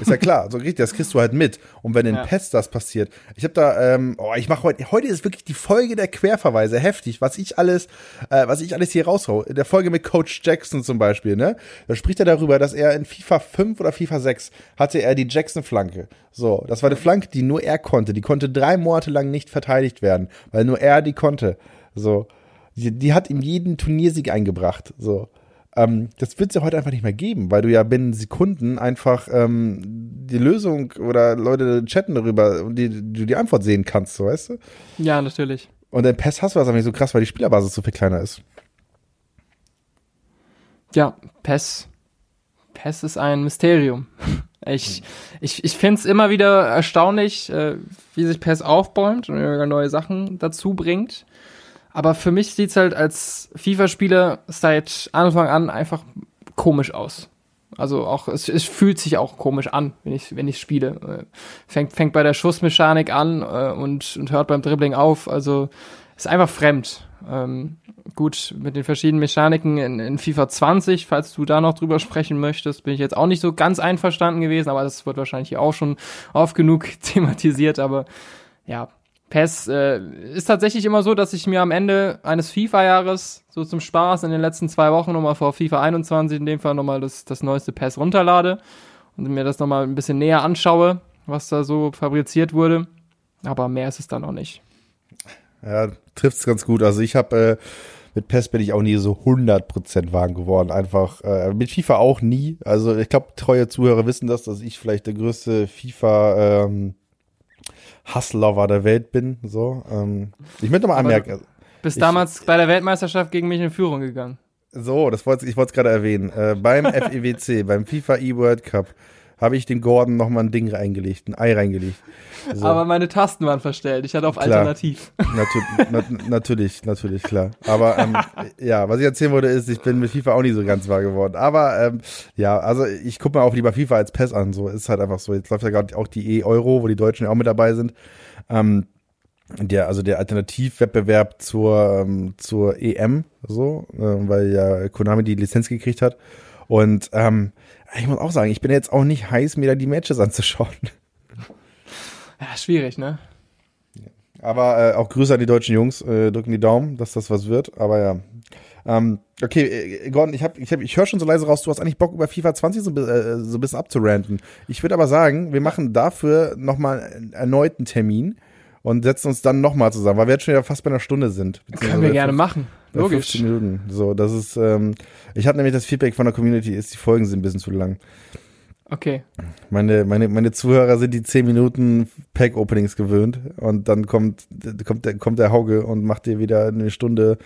Ist ja klar, so richtig, das kriegst du halt mit. Und wenn in ja. Pest das passiert, ich habe da, ähm, oh, ich mache heute, heute ist wirklich die Folge der Querverweise, heftig, was ich alles, äh, was ich alles hier raushau. In der Folge mit Coach Jackson zum Beispiel, ne? Da spricht er darüber, dass er in FIFA 5 oder FIFA 6 hatte er die Jackson-Flanke. So, das war eine Flanke, die nur er konnte. Die konnte drei Monate lang nicht verteidigt werden, weil nur er die konnte. So. Die, die hat ihm jeden Turniersieg eingebracht. So. Ähm, das wird es ja heute einfach nicht mehr geben, weil du ja binnen Sekunden einfach ähm, die Lösung oder Leute chatten darüber und die, du die Antwort sehen kannst, so weißt du? Ja, natürlich. Und in PES hast du das aber nicht so krass, weil die Spielerbasis so viel kleiner ist. Ja, PES. PES ist ein Mysterium. Ich, ich, ich finde es immer wieder erstaunlich, äh, wie sich PES aufbäumt und neue Sachen dazu bringt. Aber für mich sieht's halt als FIFA-Spieler seit Anfang an einfach komisch aus. Also auch, es, es fühlt sich auch komisch an, wenn ich, wenn ich spiele. Äh, fängt, fängt bei der Schussmechanik an äh, und, und hört beim Dribbling auf. Also ist einfach fremd. Ähm, gut, mit den verschiedenen Mechaniken in, in FIFA 20, falls du da noch drüber sprechen möchtest, bin ich jetzt auch nicht so ganz einverstanden gewesen, aber das wird wahrscheinlich hier auch schon oft genug thematisiert. Aber ja, PES äh, ist tatsächlich immer so, dass ich mir am Ende eines FIFA-Jahres so zum Spaß in den letzten zwei Wochen nochmal vor FIFA 21 in dem Fall nochmal das, das neueste PES runterlade und mir das nochmal ein bisschen näher anschaue, was da so fabriziert wurde. Aber mehr ist es dann noch nicht. Ja, trifft es ganz gut. Also ich habe äh, mit PES bin ich auch nie so 100% warm geworden. Einfach äh, mit FIFA auch nie. Also ich glaube, treue Zuhörer wissen das, dass ich vielleicht der größte FIFA ähm, Hasslover der Welt bin. So, ähm, ich möchte mal anmerken. Bist damals bei der Weltmeisterschaft gegen mich in Führung gegangen. So, das wollte ich wollte es gerade erwähnen. Äh, beim FEWC, beim FIFA E-World Cup, habe ich dem Gordon nochmal ein Ding reingelegt, ein Ei reingelegt. So. Aber meine Tasten waren verstellt. Ich hatte auf klar. Alternativ. Natu na natürlich, natürlich, klar. Aber ähm, ja, was ich erzählen wollte, ist, ich bin mit FIFA auch nicht so ganz wahr geworden. Aber ähm, ja, also ich gucke mir auch lieber FIFA als PES an. So ist halt einfach so. Jetzt läuft ja gerade auch die E-Euro, wo die Deutschen ja auch mit dabei sind. Ähm, der, also der Alternativwettbewerb zur, ähm, zur EM, so, äh, weil ja Konami die Lizenz gekriegt hat. Und ähm, ich muss auch sagen, ich bin jetzt auch nicht heiß, mir da die Matches anzuschauen. Ja, schwierig, ne? Aber äh, auch Grüße an die deutschen Jungs, äh, drücken die Daumen, dass das was wird. Aber ja. Ähm, okay, äh, Gordon, ich hab, ich, hab, ich höre schon so leise raus, du hast eigentlich Bock über FIFA 20 so, äh, so ein bisschen abzuranten. Ich würde aber sagen, wir machen dafür nochmal erneut einen Termin und setzen uns dann nochmal zusammen, weil wir jetzt schon ja fast bei einer Stunde sind. Können wir gerne machen. Logisch. 15 Minuten. So, das ist, ähm, ich habe nämlich das Feedback von der Community, ist, die Folgen sind ein bisschen zu lang. Okay. Meine, meine, meine Zuhörer sind die 10 Minuten Pack-Openings gewöhnt und dann kommt, kommt, der, kommt der Hauge und macht dir wieder eine Stunde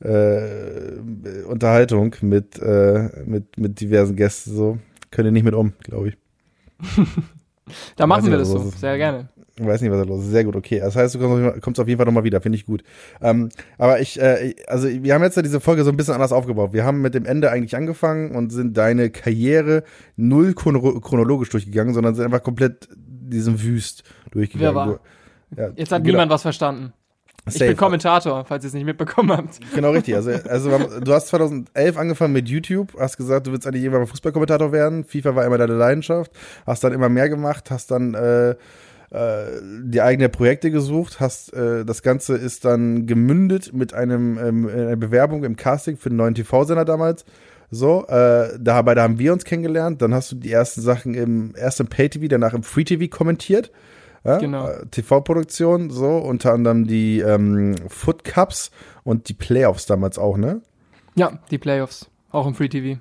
äh, Unterhaltung mit, äh, mit, mit diversen Gästen. So. Könnt ihr nicht mit um, glaube ich. da machen wir das so, sehr gerne. Ich weiß nicht, was da los ist. Sehr gut, okay. Das heißt, du kommst auf jeden Fall nochmal wieder, finde ich gut. Ähm, aber ich, äh, also wir haben jetzt ja diese Folge so ein bisschen anders aufgebaut. Wir haben mit dem Ende eigentlich angefangen und sind deine Karriere null chronologisch durchgegangen, sondern sind einfach komplett diesen Wüst durchgegangen. Wer war? Ja, jetzt hat genau. niemand was verstanden. Ich bin Kommentator, falls ihr es nicht mitbekommen habt. Genau richtig. Also, also du hast 2011 angefangen mit YouTube, hast gesagt, du willst eigentlich irgendwann mal Fußballkommentator werden. FIFA war immer deine Leidenschaft, hast dann immer mehr gemacht, hast dann äh, äh, die eigenen Projekte gesucht, hast äh, das Ganze ist dann gemündet mit einem ähm, einer Bewerbung im Casting für den neuen TV-Sender damals. So, äh, dabei da haben wir uns kennengelernt. Dann hast du die ersten Sachen im ersten Pay-TV, danach im Free-TV kommentiert. Ja? Genau. Äh, TV-Produktion, so, unter anderem die ähm, Foot Cups und die Playoffs damals auch, ne? Ja, die Playoffs, auch im Free-TV.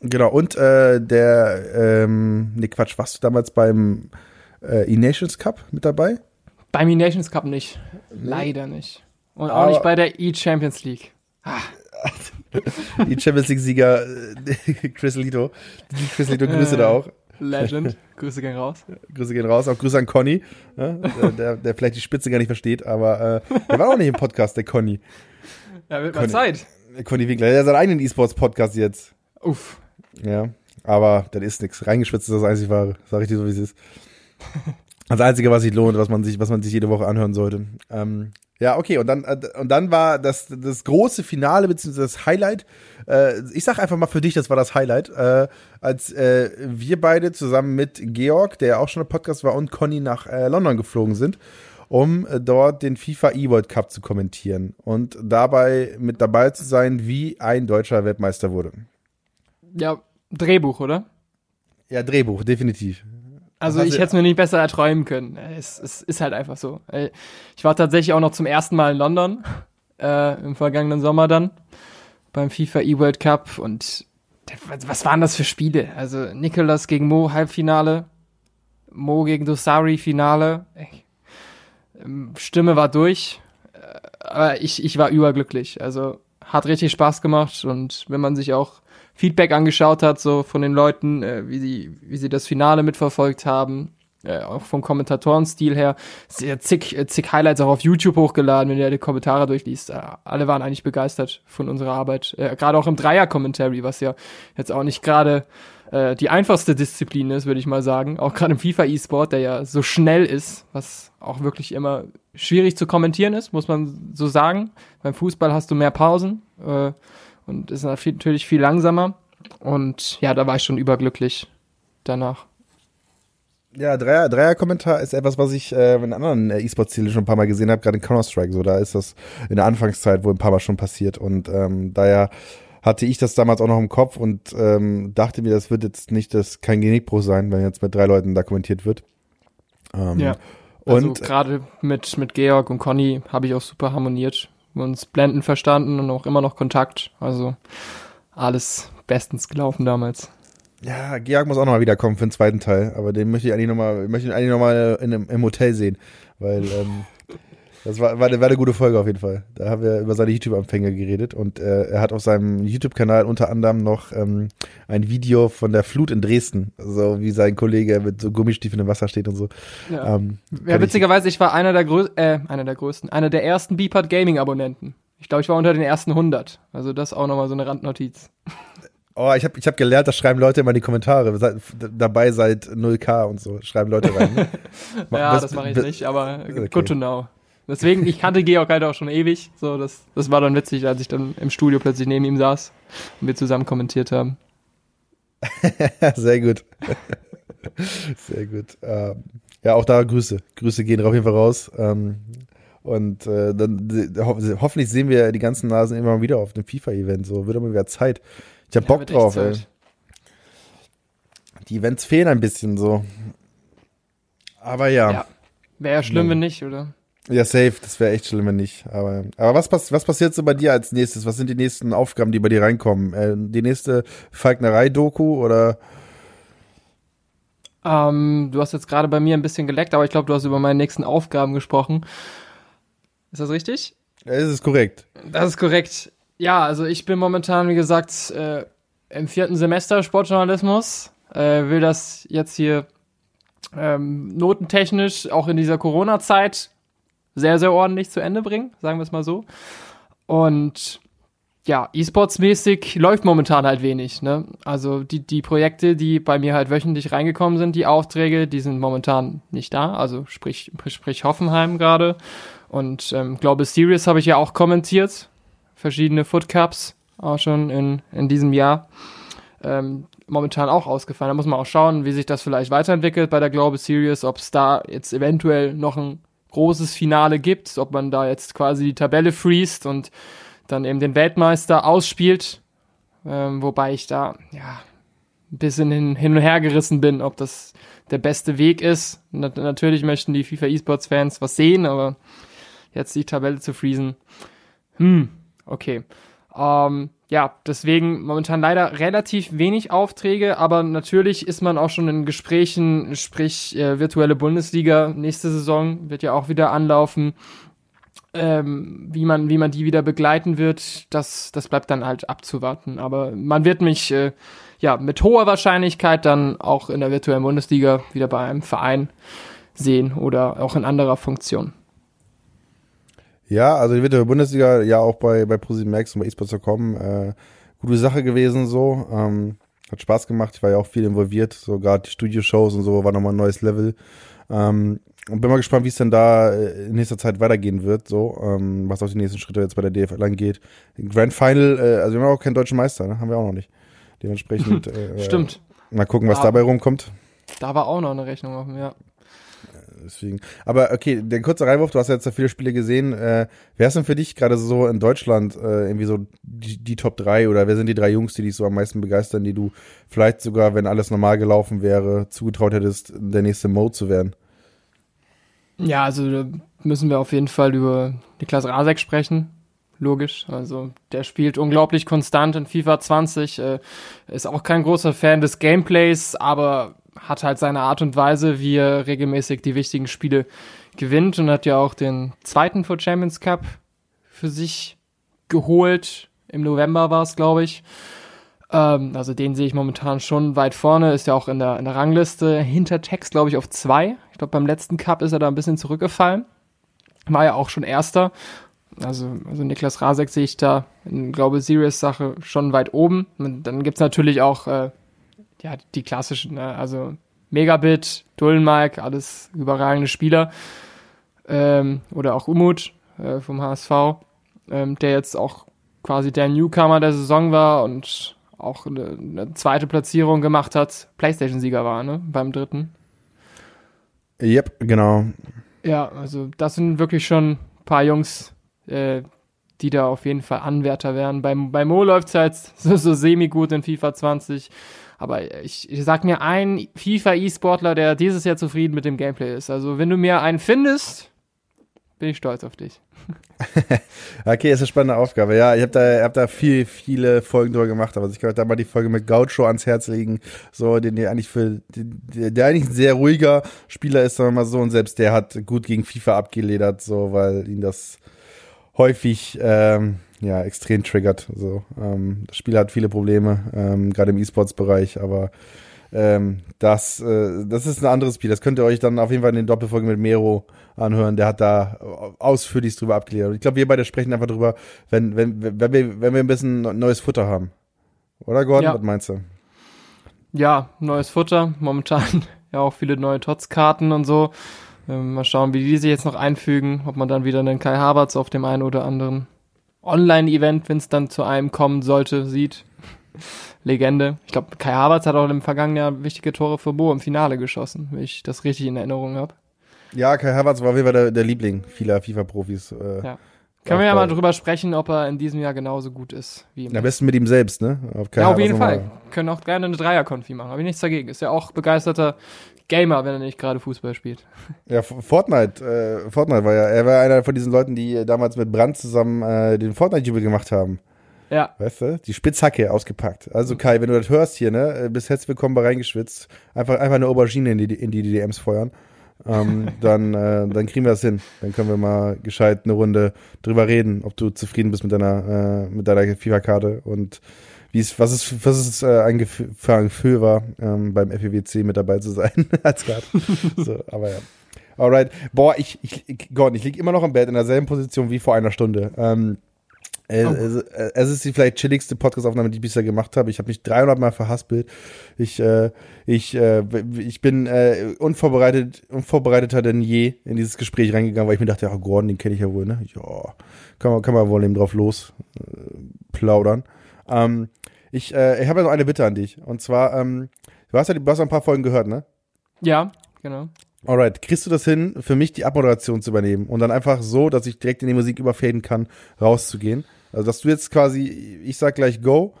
Genau, und äh, der, ähm, ne Quatsch, warst du damals beim äh, E-Nations Cup mit dabei? Beim E-Nations Cup nicht. Nee. Leider nicht. Und auch Aber nicht bei der E-Champions League. Ah. Die Champions League-Sieger äh, Chris Lito. Chris Lito, Grüße äh, da auch. Legend. Grüße gehen raus. Grüße gehen raus. Auch Grüße an Conny, ne? der, der vielleicht die Spitze gar nicht versteht, aber äh, der war auch nicht im Podcast, der Conny. Ja, wird mal Zeit. Conny Winkler, der hat seinen eigenen E-Sports-Podcast jetzt. Uff. Ja, aber das ist nichts. Reingeschwitzt ist das einzig wahre. Sag ich dir so, wie es ist. Das Einzige, was sich lohnt, was man sich, was man sich jede Woche anhören sollte. Ähm, ja, okay, und dann, äh, und dann war das, das große Finale, beziehungsweise das Highlight, äh, ich sag einfach mal für dich, das war das Highlight, äh, als äh, wir beide zusammen mit Georg, der ja auch schon ein Podcast war, und Conny nach äh, London geflogen sind, um äh, dort den FIFA E-World Cup zu kommentieren und dabei mit dabei zu sein, wie ein deutscher Weltmeister wurde. Ja, Drehbuch, oder? Ja, Drehbuch, definitiv. Also ich hätte es mir nicht besser erträumen können. Es, es, ist halt einfach so. Ich war tatsächlich auch noch zum ersten Mal in London, äh, im vergangenen Sommer dann, beim FIFA E-World Cup und was waren das für Spiele? Also Nicolas gegen Mo Halbfinale, Mo gegen Dosari Finale. Ähm, Stimme war durch, äh, aber ich, ich war überglücklich. Also hat richtig Spaß gemacht und wenn man sich auch Feedback angeschaut hat, so von den Leuten, äh, wie sie, wie sie das Finale mitverfolgt haben, äh, auch vom Kommentatorenstil her, sehr zig, äh, zig Highlights auch auf YouTube hochgeladen, wenn ihr die Kommentare durchliest. Äh, alle waren eigentlich begeistert von unserer Arbeit. Äh, gerade auch im Dreier-Commentary, was ja jetzt auch nicht gerade äh, die einfachste Disziplin ist, würde ich mal sagen. Auch gerade im FIFA-E-Sport, der ja so schnell ist, was auch wirklich immer schwierig zu kommentieren ist, muss man so sagen. Beim Fußball hast du mehr Pausen. Und ist natürlich viel langsamer. Und ja, da war ich schon überglücklich danach. Ja, Dreier, Dreier-Kommentar ist etwas, was ich äh, in anderen äh, E-Sport-Zielen schon ein paar Mal gesehen habe, gerade in Counter-Strike. So, da ist das in der Anfangszeit wohl ein paar Mal schon passiert. Und ähm, daher hatte ich das damals auch noch im Kopf und ähm, dachte mir, das wird jetzt nicht das kein Genickbruch sein, wenn jetzt mit drei Leuten da kommentiert wird. Ähm, ja. Also gerade mit, mit Georg und Conny habe ich auch super harmoniert uns blendend verstanden und auch immer noch Kontakt. Also alles bestens gelaufen damals. Ja, Georg muss auch noch mal wiederkommen für den zweiten Teil, aber den möchte ich eigentlich noch mal, möchte ich im Hotel sehen, weil ähm, Das war, war, eine, war eine gute Folge auf jeden Fall. Da haben wir über seine YouTube-Empfänge geredet und äh, er hat auf seinem YouTube-Kanal unter anderem noch ähm, ein Video von der Flut in Dresden, so wie sein Kollege mit so Gummistiefeln im Wasser steht und so. Ja, ähm, ja witzigerweise, ich war einer der größten, äh, einer der größten, einer der ersten Beepart Gaming-Abonnenten. Ich glaube, ich war unter den ersten 100. Also das auch nochmal so eine Randnotiz. Oh, ich habe ich hab gelernt, das schreiben Leute immer in die Kommentare. Seit, dabei seit 0k und so. Schreiben Leute rein. Ne? ja, das, das mache ich nicht, aber okay. good to know. Deswegen, ich kannte Georg halt auch schon ewig. So, das, das war dann witzig, als ich dann im Studio plötzlich neben ihm saß und wir zusammen kommentiert haben. Sehr gut. Sehr gut. Ähm, ja, auch da Grüße. Grüße gehen auf jeden Fall raus. Ähm, und äh, dann ho hoffentlich sehen wir die ganzen Nasen immer wieder auf dem FIFA-Event. So wird aber wieder Zeit. Ich hab ja, Bock drauf, ey. Die Events fehlen ein bisschen so. Aber ja. ja. Wäre ja schlimm, wenn nicht, oder? Ja, safe, das wäre echt schlimm, wenn nicht. Aber, aber was, pass was passiert so bei dir als nächstes? Was sind die nächsten Aufgaben, die bei dir reinkommen? Äh, die nächste Falknerei-Doku oder? Ähm, du hast jetzt gerade bei mir ein bisschen geleckt, aber ich glaube, du hast über meine nächsten Aufgaben gesprochen. Ist das richtig? Ja, das ist korrekt. Das ist korrekt. Ja, also ich bin momentan, wie gesagt, äh, im vierten Semester Sportjournalismus. Äh, will das jetzt hier ähm, notentechnisch auch in dieser Corona-Zeit sehr, sehr ordentlich zu Ende bringen, sagen wir es mal so. Und ja, E-Sports-mäßig läuft momentan halt wenig. Ne? Also die, die Projekte, die bei mir halt wöchentlich reingekommen sind, die Aufträge, die sind momentan nicht da. Also sprich, sprich Hoffenheim gerade. Und ähm, Global Series habe ich ja auch kommentiert. Verschiedene Foot Cups auch schon in, in diesem Jahr. Ähm, momentan auch ausgefallen. Da muss man auch schauen, wie sich das vielleicht weiterentwickelt bei der Global Series, ob es da jetzt eventuell noch ein großes Finale gibt, ob man da jetzt quasi die Tabelle freest und dann eben den Weltmeister ausspielt, ähm, wobei ich da ja ein bisschen hin, hin und her gerissen bin, ob das der beste Weg ist. Na, natürlich möchten die FIFA eSports Fans was sehen, aber jetzt die Tabelle zu freezen, hm, okay. Ähm, ja, deswegen momentan leider relativ wenig Aufträge, aber natürlich ist man auch schon in Gesprächen, sprich äh, virtuelle Bundesliga nächste Saison wird ja auch wieder anlaufen. Ähm, wie man wie man die wieder begleiten wird, das das bleibt dann halt abzuwarten. Aber man wird mich äh, ja mit hoher Wahrscheinlichkeit dann auch in der virtuellen Bundesliga wieder bei einem Verein sehen oder auch in anderer Funktion. Ja, also die virtuelle Bundesliga ja auch bei, bei ProSieben und bei eSports.com äh, gute Sache gewesen so. Ähm, hat Spaß gemacht, ich war ja auch viel involviert, so gerade die Studioshows und so war nochmal ein neues Level. Ähm, und bin mal gespannt, wie es denn da äh, in nächster Zeit weitergehen wird, so, ähm, was auch die nächsten Schritte jetzt bei der DFL angeht. Grand Final, äh, also wir haben auch keinen deutschen Meister, ne? haben wir auch noch nicht. Dementsprechend. Äh, Stimmt. Mal gucken, was da, dabei rumkommt. Da war auch noch eine Rechnung offen, ja deswegen. Aber okay, der kurze Reinwurf, du hast ja jetzt viele Spiele gesehen. Äh, wer ist denn für dich gerade so in Deutschland äh, irgendwie so die, die Top 3 oder wer sind die drei Jungs, die dich so am meisten begeistern, die du vielleicht sogar, wenn alles normal gelaufen wäre, zugetraut hättest, der nächste Mode zu werden? Ja, also da müssen wir auf jeden Fall über Niklas Rasek sprechen. Logisch. Also der spielt unglaublich konstant in FIFA 20. Äh, ist auch kein großer Fan des Gameplays, aber hat halt seine Art und Weise, wie er regelmäßig die wichtigen Spiele gewinnt und hat ja auch den zweiten For Champions Cup für sich geholt. Im November war es, glaube ich. Ähm, also den sehe ich momentan schon weit vorne. Ist ja auch in der, in der Rangliste hinter Text, glaube ich, auf zwei. Ich glaube, beim letzten Cup ist er da ein bisschen zurückgefallen. War ja auch schon Erster. Also, also Niklas Rasek sehe ich da in Global Series Sache schon weit oben. Und dann gibt's natürlich auch äh, ja, die klassischen, ne? also Megabit, Dullenmike, alles überragende Spieler. Ähm, oder auch Umut äh, vom HSV, ähm, der jetzt auch quasi der Newcomer der Saison war und auch eine, eine zweite Platzierung gemacht hat, Playstation-Sieger war, ne, beim dritten. Yep, genau. Ja, also das sind wirklich schon ein paar Jungs, äh, die da auf jeden Fall Anwärter wären. Bei, bei Mo läuft es halt so, so semi-gut in FIFA 20. Aber ich, ich sag mir einen FIFA-E-Sportler, der dieses Jahr zufrieden mit dem Gameplay ist. Also wenn du mir einen findest, bin ich stolz auf dich. okay, ist eine spannende Aufgabe. Ja, ich habe da, hab da viel, viele Folgen drüber gemacht, aber ich kann euch da mal die Folge mit Gaucho ans Herz legen, so, den der eigentlich für, der, der eigentlich ein sehr ruhiger Spieler ist, sagen wir mal so, und selbst der hat gut gegen FIFA abgeledert, so, weil ihn das häufig, ähm, ja, extrem triggert, so. Ähm, das Spiel hat viele Probleme, ähm, gerade im E-Sports-Bereich, aber ähm, das, äh, das ist ein anderes Spiel. Das könnt ihr euch dann auf jeden Fall in den Doppelfolgen mit Mero anhören. Der hat da ausführlich drüber abgeklärt. Ich glaube, wir beide sprechen einfach drüber, wenn, wenn, wenn, wir, wenn wir ein bisschen neues Futter haben. Oder Gordon, ja. was meinst du? Ja, neues Futter. Momentan ja auch viele neue Tots-Karten und so. Ähm, mal schauen, wie die sich jetzt noch einfügen, ob man dann wieder einen Kai Havertz auf dem einen oder anderen Online-Event, wenn es dann zu einem kommen sollte, sieht. Legende. Ich glaube, Kai Havertz hat auch im vergangenen Jahr wichtige Tore für Bo im Finale geschossen, wenn ich das richtig in Erinnerung habe. Ja, Kai Havertz war auf jeden Fall der, der Liebling vieler FIFA-Profis. Äh, ja. Können wir ja mal drüber sprechen, ob er in diesem Jahr genauso gut ist wie im Am besten mit ihm selbst, ne? Auf ja, auf jeden Fall. Können auch gerne eine Dreier-Konfi machen. Habe ich nichts dagegen. Ist ja auch begeisterter Gamer, wenn er nicht gerade Fußball spielt. Ja, Fortnite, äh, Fortnite war ja, er war einer von diesen Leuten, die damals mit Brand zusammen äh, den Fortnite-Jubel gemacht haben. Ja. Weißt du? Die Spitzhacke ausgepackt. Also Kai, wenn du das hörst hier, ne, äh, bist herzlich willkommen bei reingeschwitzt. Einfach, einfach eine Aubergine in die, in die DMs feuern. ähm, dann, äh, dann kriegen wir das hin. Dann können wir mal gescheit eine Runde drüber reden, ob du zufrieden bist mit deiner, äh, mit deiner FIFA-Karte und wie es, was es, was es äh, ein Gefühl, für ein Gefühl war, ähm, beim FEWC mit dabei zu sein als Karte. so, aber ja. Alright. Boah, ich, ich, Gott, ich liege immer noch im Bett in derselben Position wie vor einer Stunde. Ähm, äh, oh. Es, es, ist die vielleicht chilligste Podcast-Aufnahme, die ich bisher gemacht habe. Ich habe mich 300 Mal verhaspelt. Ich, äh, ich, äh, ich bin äh, unvorbereitet, unvorbereiteter denn je in dieses Gespräch reingegangen, weil ich mir dachte, ja, Gordon, den kenne ich ja wohl, ne? Ja, kann man, kann man wohl eben drauf los äh, plaudern. Ähm, ich äh, ich habe ja noch eine Bitte an dich. Und zwar, ähm, du hast ja du hast ein paar Folgen gehört, ne? Ja, genau. Alright, kriegst du das hin, für mich die Abmoderation zu übernehmen und dann einfach so, dass ich direkt in die Musik überfaden kann, rauszugehen? Also, dass du jetzt quasi, ich sag gleich Go,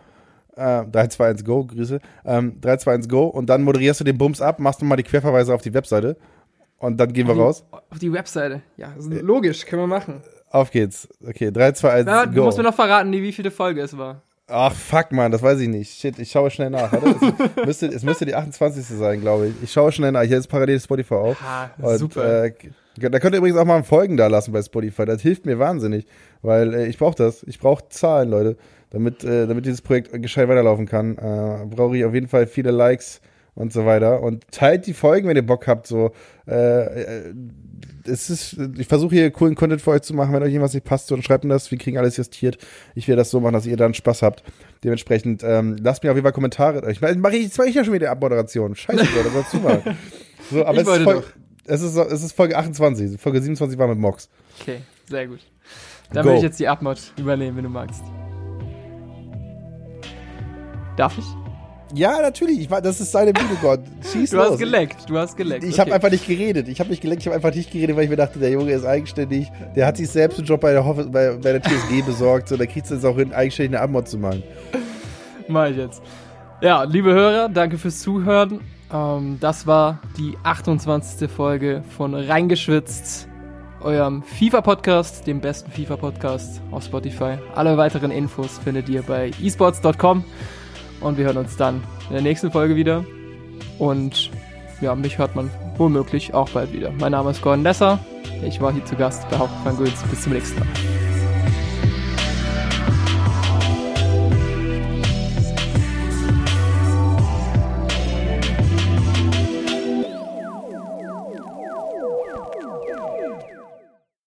äh, 3, 2, 1, Go, Grüße, ähm, 3, 2, 1, Go und dann moderierst du den Bums ab, machst du mal die Querverweise auf die Webseite und dann gehen wir auf die, raus. Auf die Webseite, ja, logisch, können wir machen. Auf geht's. Okay, 3, 2, 1, ja, Go. Du musst mir noch verraten, wie viele Folge es war. Ach, fuck, man, das weiß ich nicht. Shit, ich schaue schnell nach. Es müsste, es müsste die 28. sein, glaube ich. Ich schaue schnell nach. Ich habe jetzt parallel Spotify auf. Ah, und, super. Äh, da könnt ihr übrigens auch mal Folgen da lassen bei Spotify. Das hilft mir wahnsinnig, weil äh, ich brauche das. Ich brauche Zahlen, Leute. Damit, äh, damit dieses Projekt gescheit weiterlaufen kann, äh, brauche ich auf jeden Fall viele Likes und so weiter. Und teilt die Folgen, wenn ihr Bock habt. So, äh, äh es ist, ich versuche hier coolen Content für euch zu machen. Wenn euch irgendwas nicht passt, dann schreibt mir das. Wir kriegen alles justiert. Ich werde das so machen, dass ihr dann Spaß habt. Dementsprechend, ähm, lasst mir auf jeden Fall Kommentare. Ich meine, mache ich, jetzt mache ich ja schon wieder Abmoderation. Scheiße, Leute, was du mal. So, aber es ist, Folge, es, ist, es ist Folge 28. Folge 27 war mit Mox. Okay, sehr gut. Dann Go. will ich jetzt die Abmod übernehmen, wenn du magst. Darf ich? Ja, natürlich. Ich war, das ist seine Bühne, Gott. Schieß du los. hast geleckt. Du hast geleckt. Ich okay. habe einfach nicht geredet. Ich habe nicht geleckt. Ich habe einfach nicht geredet, weil ich mir dachte, der Junge ist eigenständig. Der hat sich selbst einen Job bei der, Hoff bei, bei der TSG besorgt. So, da kriegst du es auch hin, eigenständig eine Abmod zu machen. Mach ich jetzt. Ja, liebe Hörer, danke fürs Zuhören. Ähm, das war die 28. Folge von Reingeschwitzt, eurem FIFA-Podcast, dem besten FIFA-Podcast auf Spotify. Alle weiteren Infos findet ihr bei esports.com. Und wir hören uns dann in der nächsten Folge wieder. Und ja, mich hört man womöglich auch bald wieder. Mein Name ist Gordon Lesser. Ich war hier zu Gast bei Hauptmann Gülz. Bis zum nächsten Mal.